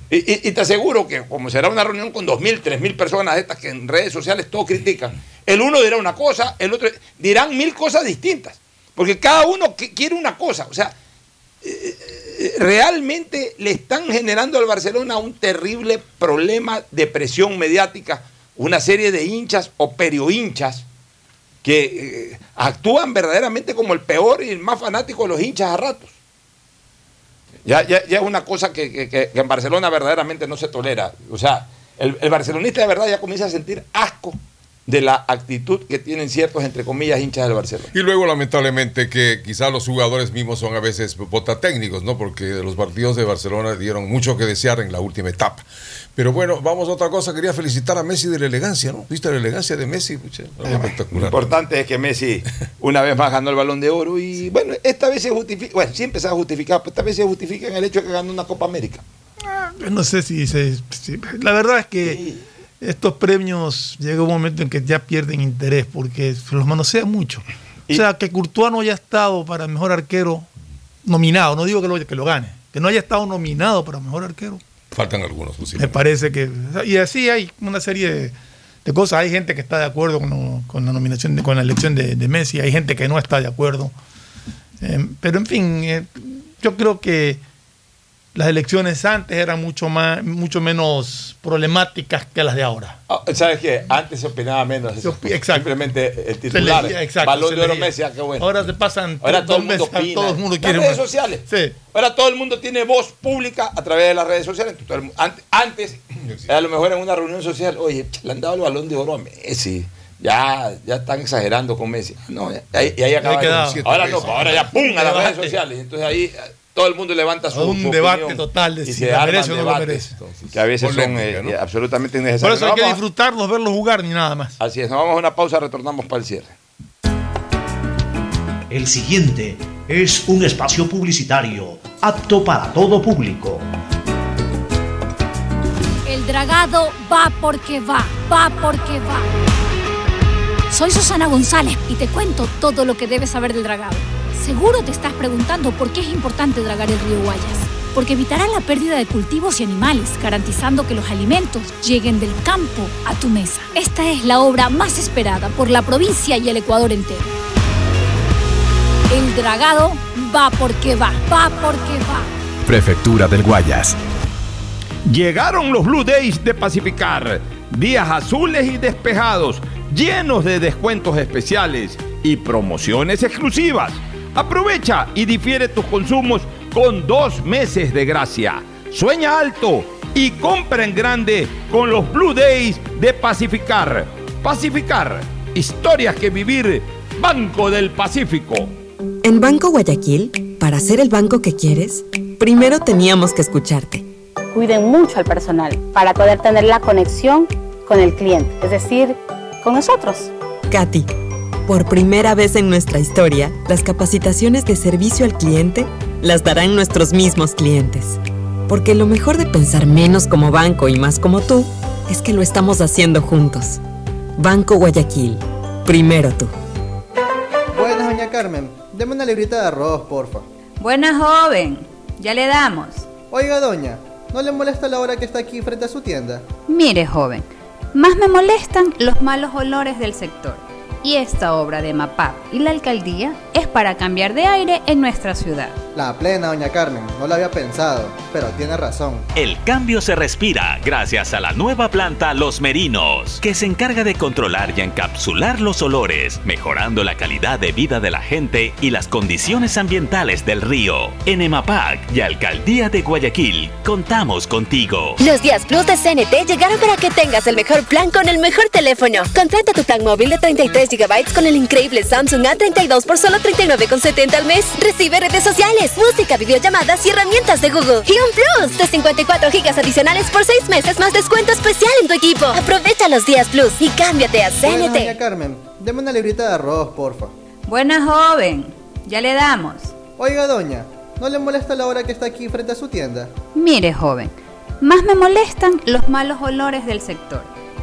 Y, te aseguro que como será una reunión con 2.000, 3.000 personas estas que en redes sociales todos critican, el uno dirá una cosa, el otro dirán mil cosas distintas, porque cada uno quiere una cosa, o sea, eh, eh, realmente le están generando al Barcelona un terrible problema de presión mediática, una serie de hinchas o periohinchas que eh, actúan verdaderamente como el peor y el más fanático de los hinchas a ratos. Ya, ya, ya es una cosa que, que- en Barcelona verdaderamente no se tolera. O sea, el, el barcelonista de verdad ya comienza a sentir asco de la actitud que tienen ciertos, entre comillas, hinchas del Barcelona. Y luego, lamentablemente, que quizás los jugadores mismos son a veces botatécnicos, ¿no? Porque los partidos de Barcelona dieron mucho que desear en la última etapa. Pero bueno, vamos a otra cosa. Quería felicitar a Messi de la elegancia, ¿no? ¿Viste la elegancia de Messi? Pucha, Lo espectacular. importante es que Messi una vez más ganó el balón de oro y bueno, esta vez se justifica, bueno, siempre se ha justificado, pero esta vez se justifica en el hecho de que ganó una Copa América. Yo No sé si, se- si- La verdad es que estos premios llega un momento en que ya pierden interés porque se los manosea mucho. O sea, que Courtois no haya estado para mejor arquero nominado, no digo que lo, que lo gane, que no haya estado nominado para mejor arquero. Faltan algunos, Me parece que. Y así hay una serie de, cosas. Hay gente que está de acuerdo con, la nominación, de- con la elección de, de Messi, hay gente que no está de acuerdo. Eh, pero en fin, eh, yo creo que las elecciones antes eran mucho más, mucho menos problemáticas que las de ahora. Ah, ¿Sabes qué? Antes se opinaba menos. eso. Simplemente el Se titular. leía, exacto, balón de oro. Messi, ah, qué bueno. Ahora se pasan Ahora todo el mundo meses, opina. todo el mundo Las quiere redes más. sociales. Sí. Ahora todo el mundo tiene voz pública a través de las redes sociales. Antes, a lo mejor en una reunión social, oye, le han dado el balón de oro a Messi. Ya, ya están exagerando con Messi. No, ya- ahí- y ahí acaba. Ahora no, ahora ya pum a las redes sociales. Entonces ahí eh, todo el mundo levanta su, Un su debate opinión total de y si se la merece o no lo debates merece. que a veces Polémica, son eh, ¿no? absolutamente Por innecesarios. eso hay que Vamos a- disfrutarlos, verlos jugar ni nada más. Así es, nos vamos a una pausa, retornamos para el cierre. El siguiente es un espacio publicitario apto para todo público. El dragado va porque va, va porque va. Soy Susana González y te cuento todo lo que debes saber del dragado. Seguro te estás preguntando por qué es importante dragar el río Guayas. Porque evitará la pérdida de cultivos y animales, garantizando que los alimentos lleguen del campo a tu mesa. Esta es la obra más esperada por la provincia y el Ecuador entero. El dragado va porque va, va porque va. Prefectura del Guayas. Llegaron los Blue Days de Pacificar. Días azules y despejados, llenos de descuentos especiales y promociones exclusivas. Aprovecha y difiere tus consumos con dos meses de gracia. Sueña alto y compra en grande con los Blue Days de Pacificar. Pacificar, historias que vivir, Banco del Pacífico. En Banco Guayaquil, para ser el banco que quieres, primero teníamos que escucharte. Cuiden mucho al personal para poder tener la conexión con el cliente, es decir, con nosotros. Katy, por primera vez en nuestra historia, las capacitaciones de servicio al cliente las darán nuestros mismos clientes. Porque lo mejor de pensar menos como banco y más como tú es que lo estamos haciendo juntos. Banco Guayaquil, primero tú. Buenas, doña Carmen. Deme una librita de arroz, porfa. Buena joven, ya le damos. Oiga, doña, ¿no le molesta la hora que está aquí frente a su tienda? Mire, joven, más me molestan los malos olores del sector. Y esta obra de MAPAP y la alcaldía es para cambiar de aire en nuestra ciudad. La plena, doña Carmen, no lo había pensado, pero tiene razón. El cambio se respira gracias a la nueva planta Los Merinos, que se encarga de controlar y encapsular los olores, mejorando la calidad de vida de la gente y las condiciones ambientales del río. En EMAPAC y Alcaldía de Guayaquil, contamos contigo. Los días Plus de CNT llegaron para que tengas el mejor plan con el mejor teléfono. Contrata tu plan móvil de 33 GB con el increíble Samsung A32 por solo 39,70 al mes. Recibe redes sociales, música, videollamadas y herramientas de Google. Y un Plus de 54 GB adicionales por 6 meses más descuento especial en tu equipo. Aprovecha los días Plus y cámbiate a Bueno, CNT. doña Carmen, deme una librita de arroz, porfa. Buena joven, ya le damos. Oiga, doña, ¿no le molesta la hora que está aquí frente a su tienda? Mire, joven, más me molestan los malos olores del sector.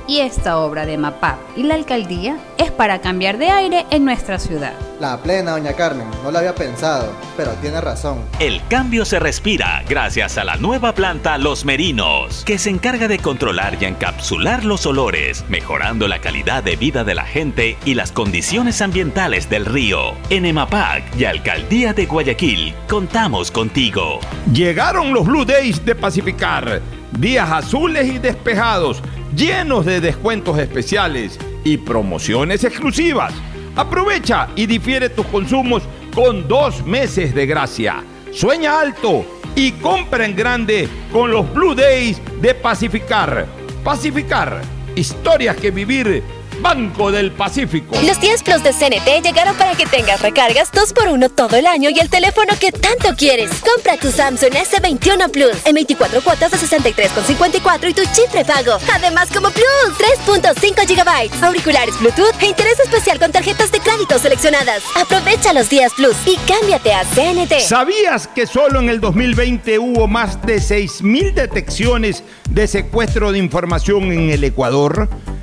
Y esta obra de MAPAP y la alcaldía es para cambiar de aire en nuestra ciudad. La plena, doña Carmen, no lo había pensado, pero tiene razón. El cambio se respira gracias a la nueva planta Los Merinos, que se encarga de controlar y encapsular los olores, mejorando la calidad de vida de la gente y las condiciones ambientales del río. En EMAPAC y Alcaldía de Guayaquil, contamos contigo. Llegaron los Blue Days de Pacificar. Días azules y despejados, llenos de descuentos especiales y promociones exclusivas. Aprovecha y difiere tus consumos con dos meses de gracia. Sueña alto y compra en grande con los Blue Days de Pacificar. Pacificar, historias que vivir. Banco del Pacífico. Los 10 Plus de CNT llegaron para que tengas recargas 2x1 todo el año y el teléfono que tanto quieres. Compra tu Samsung S21 Plus en 24 cuotas de 63,54 y tu chip prepago. Además, como Plus, 3.5 GB, auriculares Bluetooth e interés especial con tarjetas de crédito seleccionadas. Aprovecha los días Plus y cámbiate a CNT. ¿Sabías que solo en el 2020 hubo más de 6.000 detecciones de secuestro de información en el Ecuador?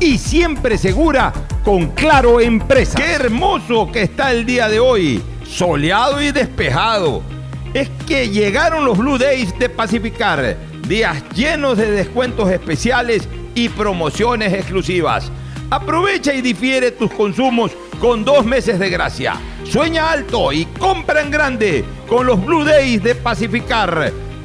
y siempre segura con Claro Empresa. Qué hermoso que está el día de hoy, soleado y despejado. Es que llegaron los Blue Days de Pacificar, días llenos de descuentos especiales y promociones exclusivas. Aprovecha y difiere tus consumos con dos meses de gracia. Sueña alto y compra en grande con los Blue Days de Pacificar.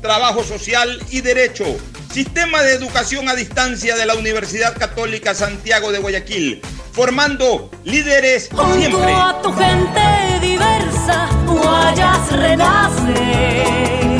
trabajo social y derecho. Sistema de educación a distancia de la Universidad Católica Santiago de Guayaquil, formando líderes siempre. Junto renaces.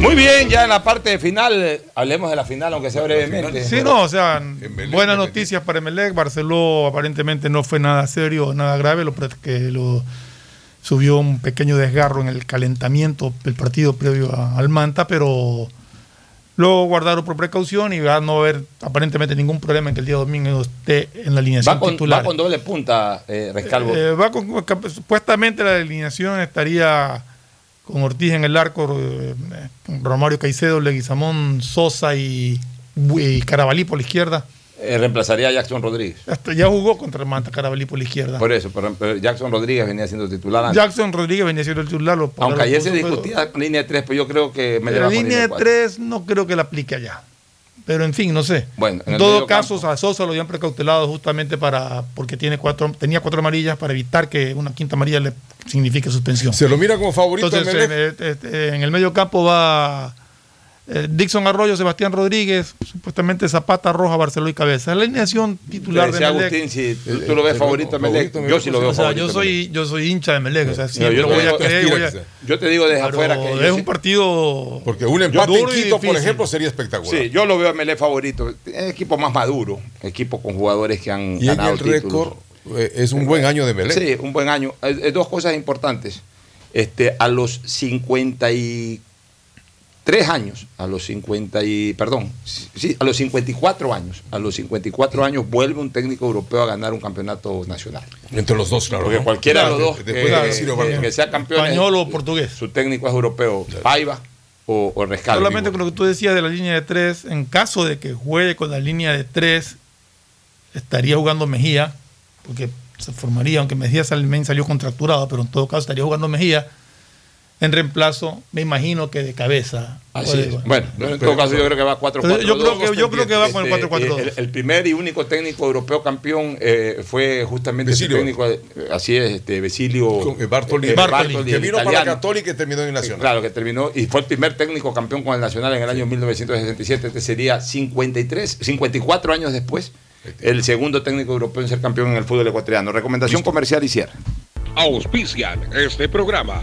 Muy bien, ya en la parte final, eh, hablemos de la final, aunque sea brevemente. Sí, no, o sea, buenas noticias para Emelec. Barceló aparentemente no fue nada serio, nada grave, lo que lo subió un pequeño desgarro en el calentamiento del partido previo a- al Manta, pero lo guardaron por precaución y va a no haber aparentemente ningún problema en que el día domingo esté en la alineación Va con, titular. va con doble punta, eh, Rescalvo. Eh, va con- con- supuestamente la alineación estaría con Ortiz en el arco, eh, Romario Caicedo, Leguizamón, Sosa y, y Carabalí por la izquierda. Eh, reemplazaría a Jackson Rodríguez. Hasta ya jugó contra Manta Carabalí por la izquierda. Por eso, pero, pero Jackson Rodríguez venía siendo titular antes. Jackson Rodríguez venía siendo el titular. lo- Aunque ayer se pero- discutía con línea de tres, pero yo creo que me La línea de cuatro. tres no creo que la aplique allá. Pero en fin, no sé. Bueno, en en todo caso, a Sosa lo habían precautelado justamente para porque tiene cuatro, tenía cuatro amarillas para evitar que una quinta amarilla le signifique suspensión. Se lo mira como favorito Entonces, eh, eh, en el medio campo va eh, Dixon Arroyo, Sebastián Rodríguez, supuestamente Zapata, Roja, Barceló y Cabeza. La alineación titular de Melec. Agustín, si tú, tú lo ves favorito a Melec, yo sí lo veo O sea, favorito. yo soy, yo soy hincha de Melec, o sea, No, siempre yo, te voy a digo, creer, voy a- yo te digo desde pero afuera que es un partido Porque un empate en Quito, por ejemplo, sería espectacular. Sí, yo lo veo a Melec favorito. Es equipo más maduro, equipo con jugadores que han Y ganado el récord eh, es un buen año de Melec. Sí, un buen año. Eh, eh, dos cosas importantes. Este, a los 53 años, a los 50 y, perdón, sí, a los 54 años, a los 54 años vuelve un técnico europeo a ganar un campeonato nacional. Entre los dos, claro. Porque ¿no? cualquiera de los Claro, dos después que, sea campeón Español o portugués. Su técnico es europeo, Paiva o, o Rescalvo. Solamente con lo que tú decías de la línea de tres, en caso de que juegue con la línea de tres, estaría jugando Mejía, porque se formaría, aunque Mejía sal- salió contracturado, pero en todo caso estaría jugando Mejía. En reemplazo, me imagino que de cabeza. Así es. Bueno, en todo caso yo creo que va 4 Pero 4 yo creo que- yo creo que va con el 4-4-2. El, el primer y único técnico europeo campeón eh, fue justamente Besilio. técnico, eh, así es, este eh, Bartoli, eh, Bartoli, Bartoli, que el vino para italiano. Católica y terminó en Nacional. Claro, que terminó y fue el primer técnico campeón con el Nacional en el año 1967. Este sería 53, 54 años después, el segundo técnico europeo en ser campeón en el fútbol ecuatoriano. Recomendación comercial y cierre. Auspician este programa.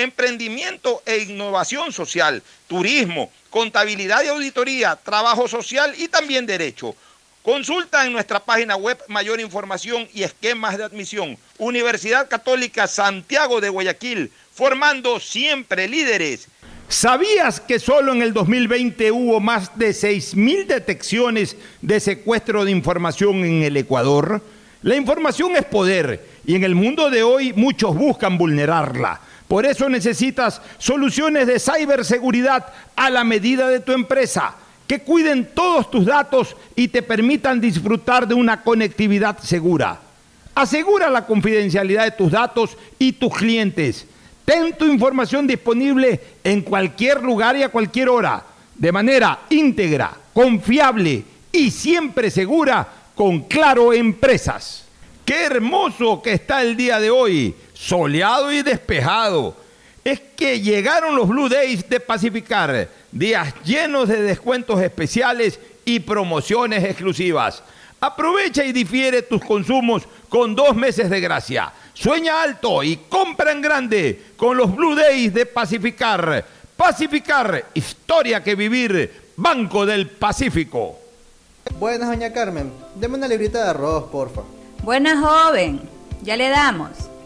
emprendimiento e innovación social, turismo, contabilidad y auditoría, trabajo social y también derecho. Consulta en nuestra página web mayor información y esquemas de admisión. Universidad Católica Santiago de Guayaquil, formando siempre líderes. ¿Sabías que solo en el 2020 hubo más de 6.000 detecciones de secuestro de información en el Ecuador? La información es poder y en el mundo de hoy muchos buscan vulnerarla. Por eso necesitas soluciones de ciberseguridad a la medida de tu empresa, que cuiden todos tus datos y te permitan disfrutar de una conectividad segura. Asegura la confidencialidad de tus datos y tus clientes. Ten tu información disponible en cualquier lugar y a cualquier hora, de manera íntegra, confiable y siempre segura con Claro Empresas. Qué hermoso que está el día de hoy, soleado y despejado. Es que llegaron los Blue Days de Pacificar, días llenos de descuentos especiales y promociones exclusivas. Aprovecha y difiere tus consumos con dos meses de gracia. Sueña alto y compra en grande con los Blue Days de Pacificar. Pacificar, historia que vivir, Banco del Pacífico. Buenas, doña Carmen. Deme una librita de arroz, porfa. Buenas, joven. Ya le damos.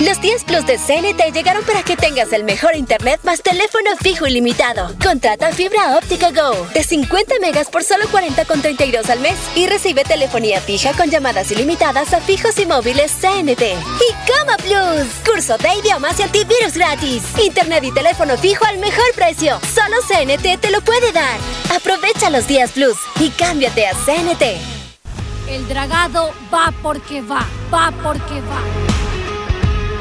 Los 10 Plus de CNT llegaron para que tengas el mejor internet más teléfono fijo ilimitado. Contrata fibra óptica Go de 50 megas por solo 40,32 al mes y recibe telefonía fija con llamadas ilimitadas a fijos y móviles CNT. Y Cama Plus, curso de idiomas y antivirus gratis. Internet y teléfono fijo al mejor precio. Solo CNT te lo puede dar. Aprovecha los 10 Plus y cámbiate a CNT. El dragado va porque va, va porque va.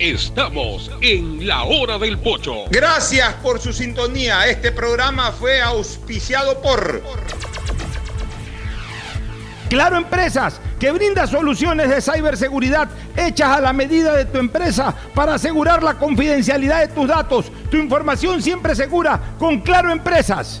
Estamos en la hora del pocho. Gracias por su sintonía. Este programa fue auspiciado por Claro Empresas, que brinda soluciones de ciberseguridad hechas a la medida de tu empresa para asegurar la confidencialidad de tus datos. Tu información siempre segura con Claro Empresas.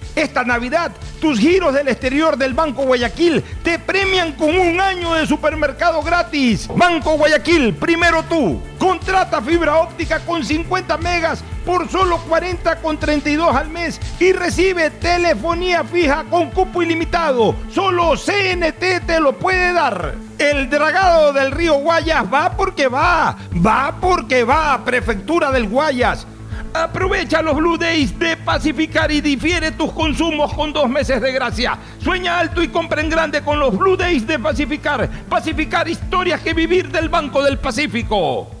Esta Navidad, tus giros del exterior del Banco Guayaquil te premian con un año de supermercado gratis. Banco Guayaquil, primero tú. Contrata fibra óptica con 50 megas por solo 40 con 32 al mes y recibe telefonía fija con cupo ilimitado. Solo CNT te lo puede dar. El dragado del río Guayas va porque va. Va porque va. Prefectura del Guayas. Aprovecha los Blue Days de Pacificar y difiere tus consumos con dos meses de gracia. Sueña alto y compra en grande con los Blue Days de Pacificar. Pacificar historias que vivir del Banco del Pacífico.